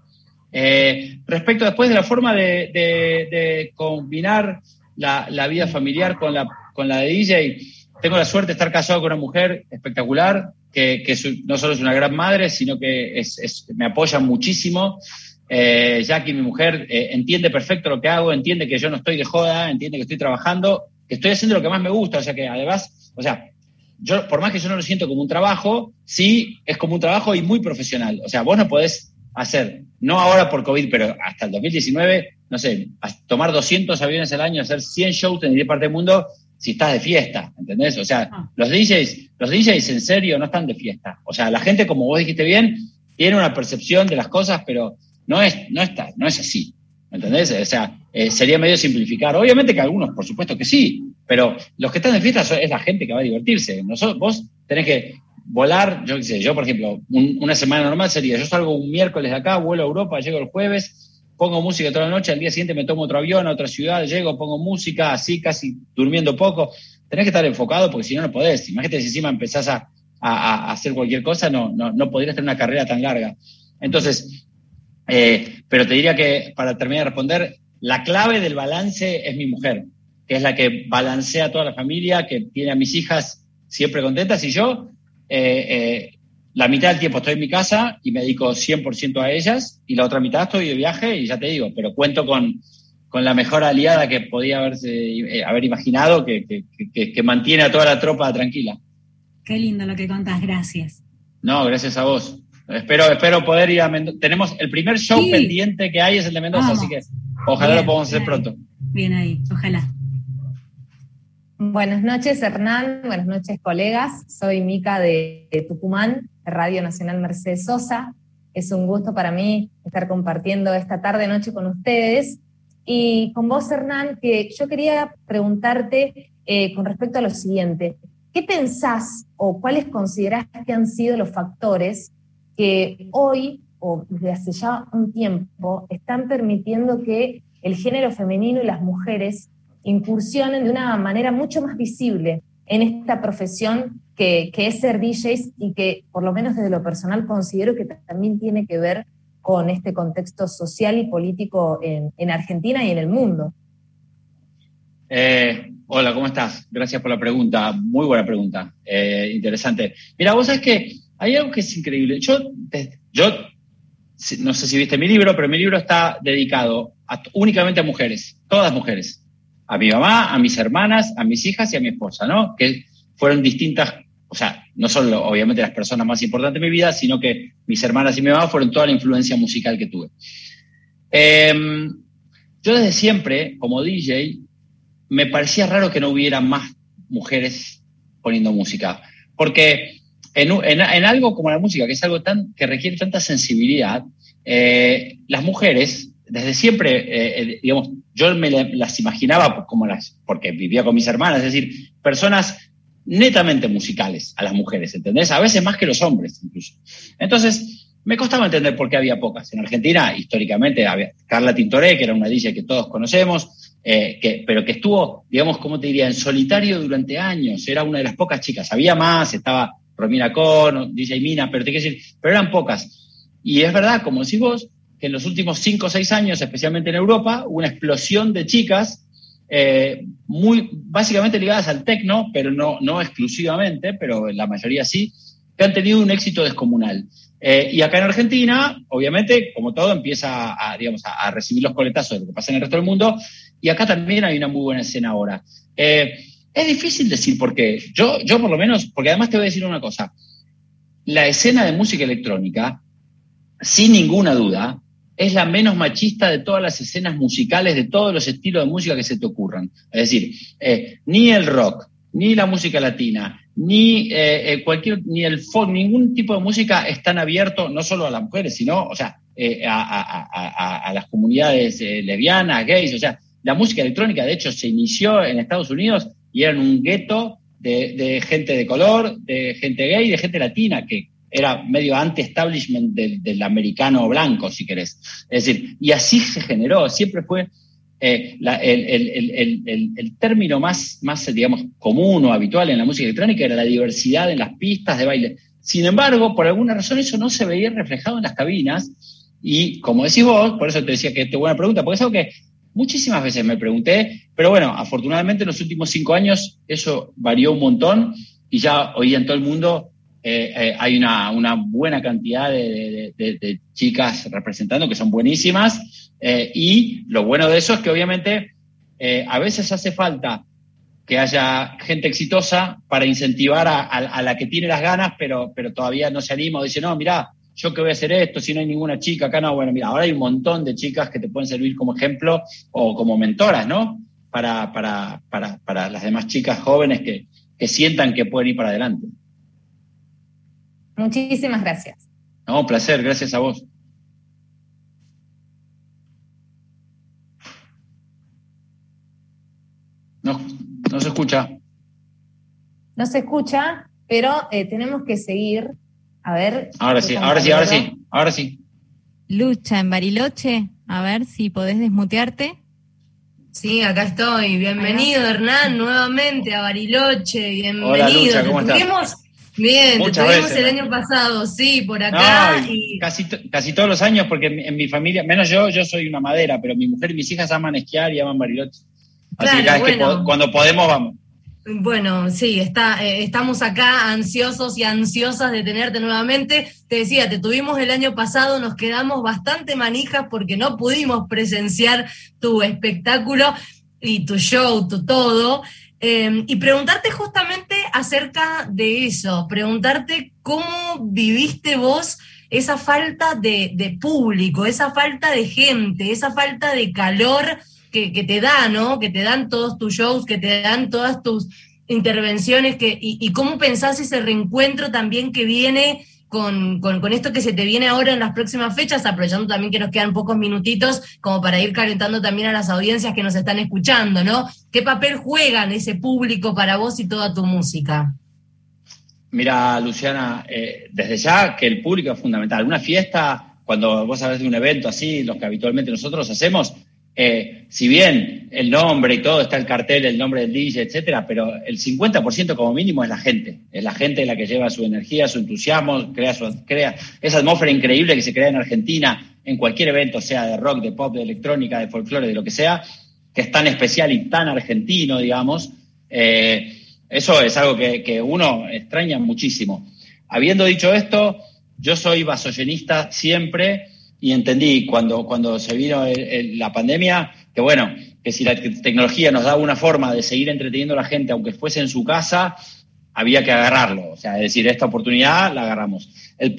Speaker 2: Eh, respecto después de la forma de, de, combinar la, la, vida familiar con la, con la de DJ, tengo la suerte de estar casado con una mujer espectacular, que, que no solo es una gran madre, sino que me apoya muchísimo. Eh, Jackie, mi mujer, eh, entiende perfecto lo que hago, entiende que yo no estoy de joda, entiende que estoy trabajando, que estoy haciendo lo que más me gusta, o sea que además, o sea, yo, por más que yo no lo siento como un trabajo, sí es como un trabajo y muy profesional. O sea, vos no podés hacer, no ahora por COVID, pero hasta el 2019, no sé, tomar 200 aviones al año, hacer 100 shows en 10 partes del mundo, si estás de fiesta, ¿entendés? O sea, ah. los DJs, los DJs en serio no están de fiesta. O sea, la gente, como vos dijiste bien, tiene una percepción de las cosas, pero no es, no está, no es así. ¿Entendés? O sea, eh, sería medio simplificar. Obviamente que algunos, por supuesto que sí, pero los que están de fiesta es la gente que va a divertirse. Nosotros, vos tenés que volar, yo qué sé, yo por ejemplo, una semana normal sería, yo salgo un miércoles de acá, vuelo a Europa, llego el jueves, pongo música toda la noche, al día siguiente me tomo otro avión a otra ciudad, llego, pongo música, así casi durmiendo poco. Tenés que estar enfocado porque si no, no podés. Imagínate si encima empezás a, hacer cualquier cosa, no, no, no podrías tener una carrera tan larga. Entonces, eh, pero te diría que para terminar de responder, la clave del balance es mi mujer, que es la que balancea a toda la familia, que tiene a mis hijas siempre contentas y yo eh, eh, la mitad del tiempo estoy en mi casa y me dedico 100% a ellas y la otra mitad estoy de viaje y ya te digo, pero cuento con, con la mejor aliada que podía haberse, haber imaginado, que, que, mantiene a toda la tropa tranquila.
Speaker 9: Qué lindo lo que contás, gracias.
Speaker 2: No, gracias a vos. Espero, espero poder ir a Mendoza. Tenemos el primer show pendiente que hay es el de Mendoza, así que ojalá lo podamos hacer pronto.
Speaker 9: Bien ahí, ojalá.
Speaker 10: Buenas noches, Hernán. Buenas noches, colegas. Soy Mica de, Tucumán, Radio Nacional Mercedes Sosa. Es un gusto para mí estar compartiendo esta tarde-noche con ustedes. Y con vos, Hernán, que yo quería preguntarte eh, con respecto a lo siguiente. ¿Qué pensás o cuáles considerás que han sido los factores que hoy o desde hace ya un tiempo están permitiendo que el género femenino y las mujeres incursionen de una manera mucho más visible en esta profesión que, es ser DJs y que por lo menos desde lo personal considero que también tiene que ver con este contexto social y político en, Argentina y en el mundo.
Speaker 2: Eh, hola, ¿cómo estás? Gracias por la pregunta. Muy buena pregunta. Eh, interesante. Mira, vos sabés que hay algo que es increíble. Yo, yo no sé si viste mi libro, pero mi libro está dedicado únicamente a mujeres, todas mujeres a mi mamá, a mis hermanas, a mis hijas y a mi esposa, ¿no? Que fueron distintas, o sea, no son obviamente las personas más importantes de mi vida, sino que mis hermanas y mi mamá fueron toda la influencia musical que tuve. Em, yo desde siempre, como DJ, me parecía raro que no hubiera más mujeres poniendo música, porque en, algo como la música, que es algo tan, que requiere tanta sensibilidad, eh, las mujeres desde siempre, eh, eh, digamos, yo me las imaginaba como las, porque vivía con mis hermanas, es decir, personas netamente musicales a las mujeres, ¿entendés? A veces más que los hombres, incluso. Entonces, me costaba entender por qué había pocas. En Argentina, históricamente, había Carla Tintoré, que era una DJ que todos conocemos, eh, que, pero que estuvo, digamos, como te diría, en solitario durante años. Era una de las pocas chicas. Había más, estaba Romina Con, DJ Mina, pero te quiero decir, pero eran pocas. Y es verdad, como decís vos, que en los últimos cinco o seis años, especialmente en Europa, hubo una explosión de chicas eh, muy básicamente ligadas al tecno, pero no, no exclusivamente, pero la mayoría sí, que han tenido un éxito descomunal. Eh, y acá en Argentina, obviamente, como todo, empieza a, digamos, a, recibir los coletazos de lo que pasa en el resto del mundo, y acá también hay una muy buena escena ahora. Eh, es difícil decir por qué. Yo, yo por lo menos, porque además te voy a decir una cosa, la escena de música electrónica, sin ninguna duda, es la menos machista de todas las escenas musicales, de todos los estilos de música que se te ocurran. Es decir, eh, ni el rock, ni la música latina, ni eh, eh, cualquier, ni el folk, ningún tipo de música es tan abierto, no solo a las mujeres, sino, o sea, a, las comunidades lesbianas, gays, o sea, la música electrónica, de hecho, se inició en Estados Unidos y era un gueto de, de, gente de color, de gente gay, de gente latina, que era medio anti-establishment del, americano blanco, si querés. Es decir, y así se generó, siempre fue eh, el, término más, más, digamos, común o habitual en la música electrónica era la diversidad en las pistas de baile. Sin embargo, por alguna razón eso no se veía reflejado en las cabinas y como decís vos, por eso te decía que es buena pregunta, porque es algo que muchísimas veces me pregunté, pero bueno, afortunadamente en los últimos cinco años eso varió un montón y ya hoy en todo el mundo eh, eh, hay una, buena cantidad de, chicas representando que son buenísimas eh, y lo bueno de eso es que obviamente a veces hace falta que haya gente exitosa para incentivar a, la que tiene las ganas pero, pero todavía no se anima o dice, no, mira, yo que voy a hacer esto si no hay ninguna chica acá, no, bueno, mira, ahora hay un montón de chicas que te pueden servir como ejemplo o como mentoras, ¿no? Para, para, para, para las demás chicas jóvenes que, que sientan que pueden ir para adelante.
Speaker 10: Muchísimas gracias.
Speaker 2: No, un placer, gracias a vos. No, no se escucha.
Speaker 10: No se escucha, pero eh, tenemos que seguir. A ver.
Speaker 2: Ahora sí, ahora sí, ahora sí, ahora sí.
Speaker 1: Lucha en Bariloche. A ver si podés desmutearte.
Speaker 11: Sí, acá estoy. Bienvenido, Hernán, nuevamente a Bariloche. Bienvenido.
Speaker 2: Hola, Lucha, ¿cómo estás?
Speaker 11: Bien, te tuvimos el año pasado, sí, por acá.
Speaker 2: Casi, casi todos los años, porque en, mi familia, menos yo, yo soy una madera, pero mi mujer y mis hijas aman esquiar y aman Bariloche. Así que, cada que cuando podemos vamos.
Speaker 11: Bueno, sí, está, eh, estamos acá ansiosos y ansiosas de tenerte nuevamente. Te decía, te tuvimos el año pasado, nos quedamos bastante manijas porque no pudimos presenciar tu espectáculo y tu show, tu todo. Em, y preguntarte justamente acerca de eso, preguntarte cómo viviste vos esa falta de, público, esa falta de gente, esa falta de calor que, te da, ¿no? Que te dan todos tus shows, que te dan todas tus intervenciones, que, y, cómo pensás ese reencuentro también que viene con, con, esto que se te viene ahora en las próximas fechas, aprovechando también que nos quedan pocos minutitos como para ir calentando también a las audiencias que nos están escuchando, ¿no? ¿Qué papel juegan ese público para vos y toda tu música?
Speaker 2: Mira, Luciana, eh, desde ya que el público es fundamental. Una fiesta, cuando vos hablas de un evento así, los que habitualmente nosotros hacemos, eh, si bien el nombre y todo está el cartel, el nombre del DJ, etcétera, pero el 50% como mínimo es la gente. Es la gente la que lleva su energía, su entusiasmo, crea, su, crea esa atmósfera increíble que se crea en Argentina en cualquier evento, sea de rock, de pop, de electrónica, de folclore, de lo que sea, que es tan especial y tan argentino, digamos. Eh, eso es algo que, que uno extraña muchísimo. Habiendo dicho esto, yo soy vasoyenista siempre y entendí cuando, cuando se vino la pandemia que, bueno, que si la tecnología nos daba una forma de seguir entreteniendo a la gente, aunque fuese en su casa, había que agarrarlo. O sea, es decir, esta oportunidad la agarramos. El,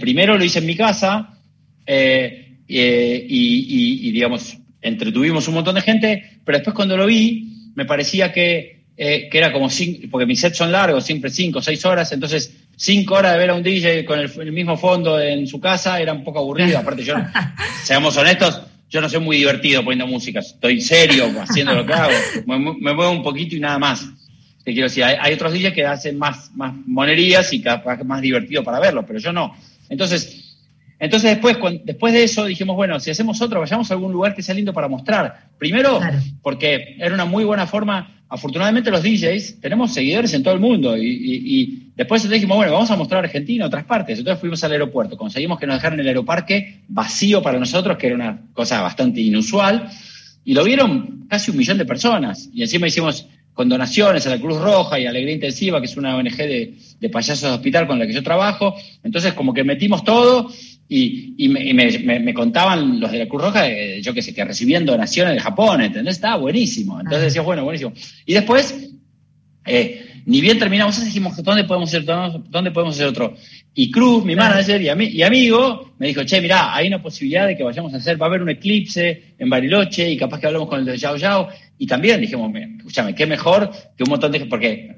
Speaker 2: primero lo hice en mi casa eh, eh, y, digamos, entretuvimos un montón de gente, pero después cuando lo vi, me parecía que, eh, que era como cinco, porque mis sets son largos, siempre cinco o seis horas, entonces cinco horas de ver a un DJ con el, mismo fondo en su casa era un poco aburrido. Aparte, yo, seamos honestos, yo no soy muy divertido poniendo música. Estoy serio haciendo lo que hago. Me, muevo un poquito y nada más. Te quiero decir, hay, otros DJs que hacen más, más monerías y capaz más divertido para verlo, pero yo no. Entonces, entonces después, después de eso dijimos, bueno, si hacemos otro, vayamos a algún lugar que sea lindo para mostrar. Primero, porque era una muy buena forma afortunadamente los DJs tenemos seguidores en todo el mundo y, después dijimos, bueno, vamos a mostrar Argentina, otras partes. Entonces fuimos al aeropuerto, conseguimos que nos dejaran el aeroparque vacío para nosotros, que era una cosa bastante inusual, y lo vieron casi un millón de personas. Y encima hicimos con donaciones a la Cruz Roja y a Alegría Intensiva, que es una ONG de, de payasos de hospital con la que yo trabajo. Entonces como que metimos todo y, me, contaban los de la Cruz Roja, eh, yo qué sé, que recibían donaciones de Japón, ¿entendés? Estaba buenísimo. Entonces ah. decía, bueno, buenísimo. Y después, eh, ni bien terminamos dijimos, ¿dónde podemos hacer, dónde podemos hacer otro? Y Cruz, mi manager y, y, amigo, me dijo, che, mirá, hay una posibilidad de que vayamos a hacer, va a haber un eclipse en Bariloche y capaz que hablamos con el de Yao Yao. Y también dijimos, escúchame, qué mejor que un montón de porque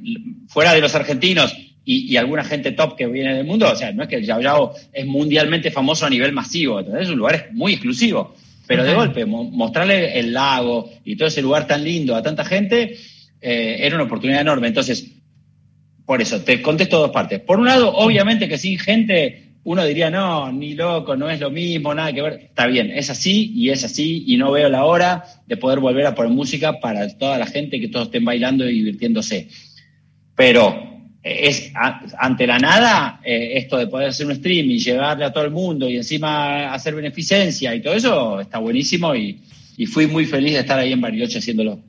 Speaker 2: fuera de los argentinos y, alguna gente top que viene del mundo, o sea, no es que el Yao Yao es mundialmente famoso a nivel masivo, entonces es un lugar muy exclusivo. Pero de golpe, mostrarle el lago y todo ese lugar tan lindo a tanta gente eh, era una oportunidad enorme. Entonces, por eso, te contesto dos partes. Por un lado, obviamente que sin gente uno diría, no, ni loco, no es lo mismo, nada que ver. Está bien, es así y es así y no veo la hora de poder volver a poner música para toda la gente, que todos estén bailando y divirtiéndose. Pero es ante la nada eh, esto de poder hacer un stream y llegarle a todo el mundo y encima hacer beneficencia y todo eso está buenísimo y, fui muy feliz de estar ahí en Bariloche haciéndolo.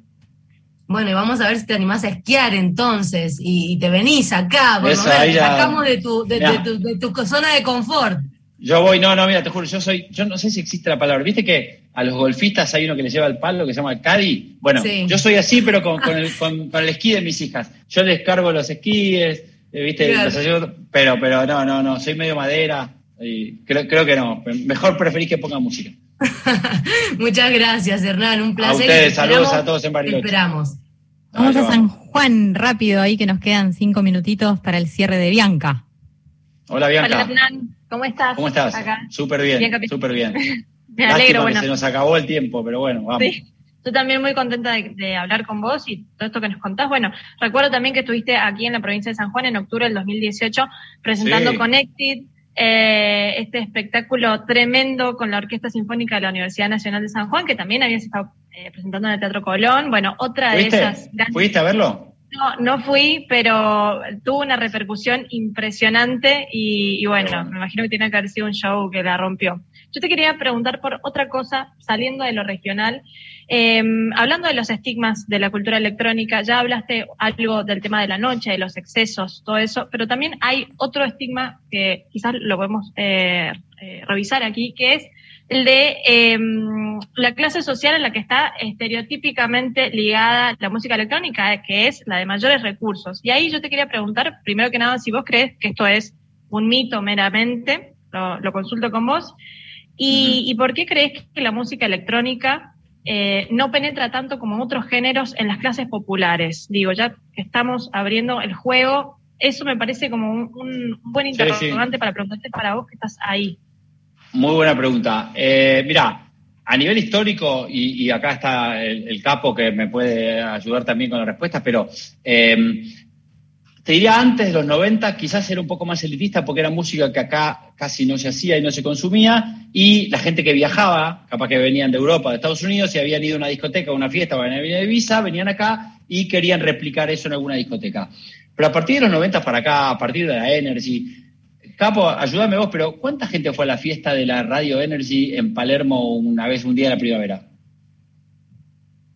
Speaker 11: Bueno, y vamos a ver si te animás a esquiar entonces y, te venís acá, te sacamos de tu, de tu zona de confort.
Speaker 2: Yo voy, no, no, mira, te juro, yo soy, yo no sé si existe la palabra. ¿Viste que a los golfistas hay uno que le lleva el palo que se llama caddy? Bueno, yo soy así, pero con, el, con, el esquí de mis hijas. Yo les cargo los esquíes, eh, ¿viste? pero, pero no, no, no, soy medio madera y creo, creo que no. Mejor preferís que ponga música.
Speaker 11: Muchas gracias, Hernán, un placer.
Speaker 2: A ustedes, saludos a todos en Bariloche.
Speaker 11: Esperamos.
Speaker 1: Vamos a San Juan rápido ahí que nos quedan cinco minutitos para el cierre de Bianca.
Speaker 2: Hola, Bianca.
Speaker 3: Hola, Hernán. ¿Cómo estás?
Speaker 2: ¿Cómo estás? Súper bien, súper bien.
Speaker 3: Me alegro, bueno.
Speaker 2: Se nos acabó el tiempo, pero bueno, vamos. Sí.
Speaker 3: Yo también muy contenta de, hablar con vos y todo esto que nos contás. Bueno, recuerdo también que estuviste aquí en la provincia de San Juan en octubre del 2018 presentando Connected,
Speaker 12: eh, este espectáculo tremendo con la Orquesta Sinfónica de la Universidad Nacional de San Juan, que también habías estado eh, presentando en el Teatro Colón. Bueno, otra de esas...
Speaker 2: ¿Fuiste a verlo?
Speaker 12: No, no fui, pero tuvo una repercusión impresionante y, bueno, me imagino que tiene que haber sido un show que la rompió. Yo te quería preguntar por otra cosa, saliendo de lo regional. Em, hablando de los estigmas de la cultura electrónica, ya hablaste algo del tema de la noche, de los excesos, todo eso, pero también hay otro estigma que quizás lo podemos eh, eh, revisar aquí, que es el de em, la clase social en la que está estereotípicamente ligada la música electrónica, que es la de mayores recursos. Y ahí yo te quería preguntar, primero que nada, si vos crees que esto es un mito meramente, lo, consulto con vos, y, por qué crees que la música electrónica eh, no penetra tanto como otros géneros en las clases populares. Digo, ya estamos abriendo el juego, eso me parece como un, buen interrogante para preguntarte para vos que estás ahí.
Speaker 2: Muy buena pregunta. Eh, mira, a nivel histórico, y, acá está el, capo que me puede ayudar también con la respuesta, pero eh, te diría antes de los 90 quizás era un poco más elitista porque era música que acá casi no se hacía y no se consumía y la gente que viajaba, capaz que venían de Europa, de Estados Unidos, y habían ido a una discoteca, a una fiesta, o a de Visa, venían acá y querían replicar eso en alguna discoteca. Pero a partir de los 90 para acá, a partir de la Energy, Capo, ayúdame vos, pero ¿cuánta gente fue a la fiesta de la Radio Energy en Palermo una vez, un día de la primavera?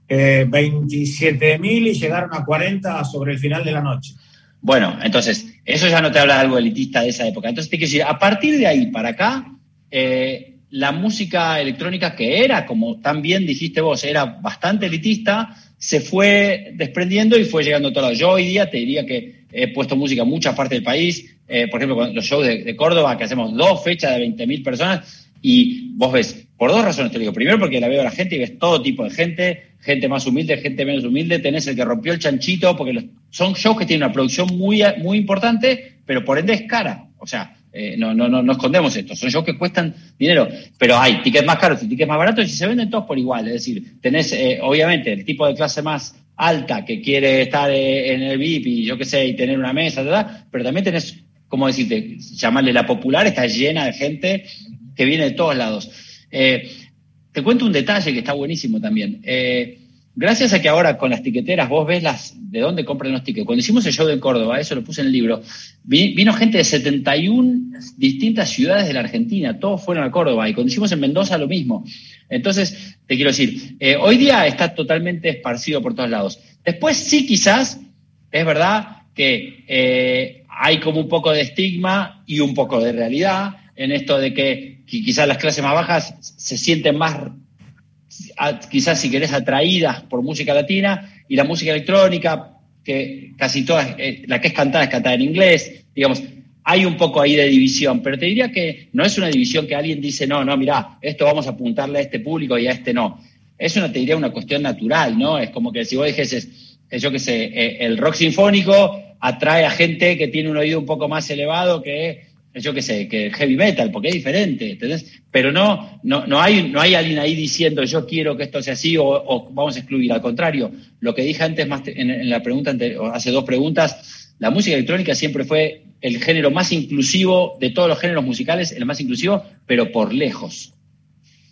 Speaker 4: Eh, 27.000 y llegaron a 40 sobre el final de la noche.
Speaker 2: Bueno, entonces, eso ya no te habla de algo elitista de esa época. Entonces, te quiero decir, a partir de ahí para acá, eh, la música electrónica que era, como tan bien dijiste vos, era bastante elitista, se fue desprendiendo y fue llegando a todos lados. Yo hoy día te diría que he puesto música en muchas partes del país, eh, por ejemplo, los shows de, Córdoba, que hacemos dos fechas de 20.000 personas, y vos ves, por dos razones te digo. Primero, porque la veo a la gente y ves todo tipo de gente, gente más humilde, gente menos humilde. Tenés el que rompió el chanchito, porque son shows que tienen una producción muy, muy importante, pero por ende es cara. O sea, eh, no, no, no, no escondemos esto. Son shows que cuestan dinero, pero hay tickets más caros y tickets más baratos y se venden todos por igual. Es decir, tenés, eh, obviamente, el tipo de clase más alta que quiere estar en el VIP y yo qué sé, y tener una mesa, ¿verdad? pero también tenés ¿cómo decirte? Llamarle la popular, está llena de gente que viene de todos lados. Eh, te cuento un detalle que está buenísimo también. Eh, gracias a que ahora con las tiqueteras vos ves las de dónde compran los tickets. Cuando hicimos el show de Córdoba, eso lo puse en el libro, vino gente de 71 distintas ciudades de la Argentina, todos fueron a Córdoba, y cuando hicimos en Mendoza lo mismo. Entonces, te quiero decir, eh, hoy día está totalmente esparcido por todos lados. Después sí quizás, es verdad que hay como un poco de estigma y un poco de realidad en esto de que, quizás las clases más bajas se sienten más, quizás si querés, atraídas por música latina y la música electrónica, que casi toda, eh, la que es cantada es cantada en inglés, digamos, hay un poco ahí de división, pero te diría que no es una división que alguien dice, no, no, mira, esto vamos a apuntarle a este público y a este no. Es una, te diría, una cuestión natural, ¿no? Es como que si vos dijeses, yo qué sé, eh, el rock sinfónico atrae a gente que tiene un oído un poco más elevado que, yo qué sé, que heavy metal, porque es diferente, ¿entendés? Pero no, no, no, hay, no hay alguien ahí diciendo yo quiero que esto sea así o, vamos a excluir. Al contrario, lo que dije antes más en, la pregunta, hace dos preguntas, la música electrónica siempre fue el género más inclusivo de todos los géneros musicales, el más inclusivo, pero por lejos.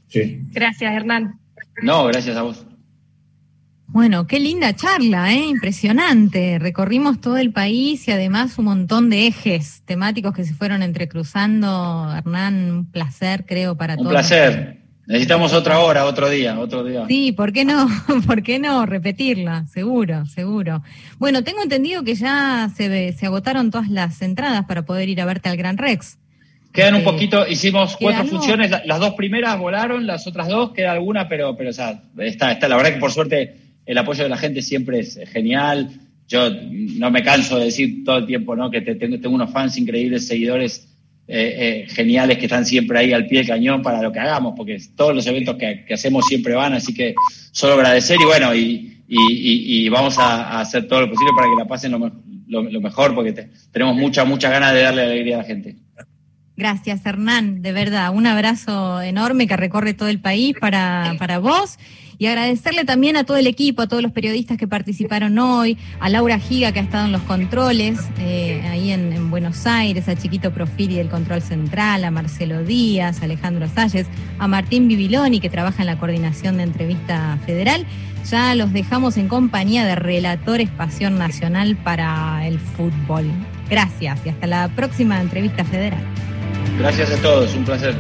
Speaker 12: Sí. Gracias, Hernán.
Speaker 2: No, gracias a vos.
Speaker 1: Bueno, qué linda charla, ¿eh? impresionante. Recorrimos todo el país y además un montón de ejes temáticos que se fueron entrecruzando. Hernán, un placer, creo, para todos.
Speaker 2: Un placer. Necesitamos otra hora, otro día, otro día.
Speaker 1: Sí, ¿por qué no? ¿Por qué no repetirla? Seguro, seguro. Bueno, tengo entendido que ya se, se agotaron todas las entradas para poder ir a verte al Gran Rex.
Speaker 2: Quedan un eh, poquito, hicimos cuatro funciones, las dos primeras volaron, las otras dos queda alguna, pero, pero o sea, está, está, la verdad que por suerte el apoyo de la gente siempre es genial. Yo no me canso de decir todo el tiempo ¿no? que tengo, tengo unos fans increíbles, seguidores eh, eh, geniales que están siempre ahí al pie del cañón para lo que hagamos, porque todos los eventos que, hacemos siempre van, así que solo agradecer y bueno, y, vamos a, hacer todo lo posible para que la pasen lo, mejor, porque tenemos mucha, mucha ganas de darle alegría a la gente.
Speaker 1: Gracias, Hernán, de verdad. Un abrazo enorme que recorre todo el país para, para vos. Y agradecerle también a todo el equipo, a todos los periodistas que participaron hoy, a Laura Giga que ha estado en los controles, eh, ahí en, Buenos Aires, a Chiquito Profili del Control Central, a Marcelo Díaz, a Alejandro Salles, a Martín Bibiloni que trabaja en la coordinación de entrevista federal. Ya los dejamos en compañía de Relatores Pasión Nacional para el Fútbol. Gracias y hasta la próxima entrevista federal.
Speaker 2: Gracias a todos, un placer.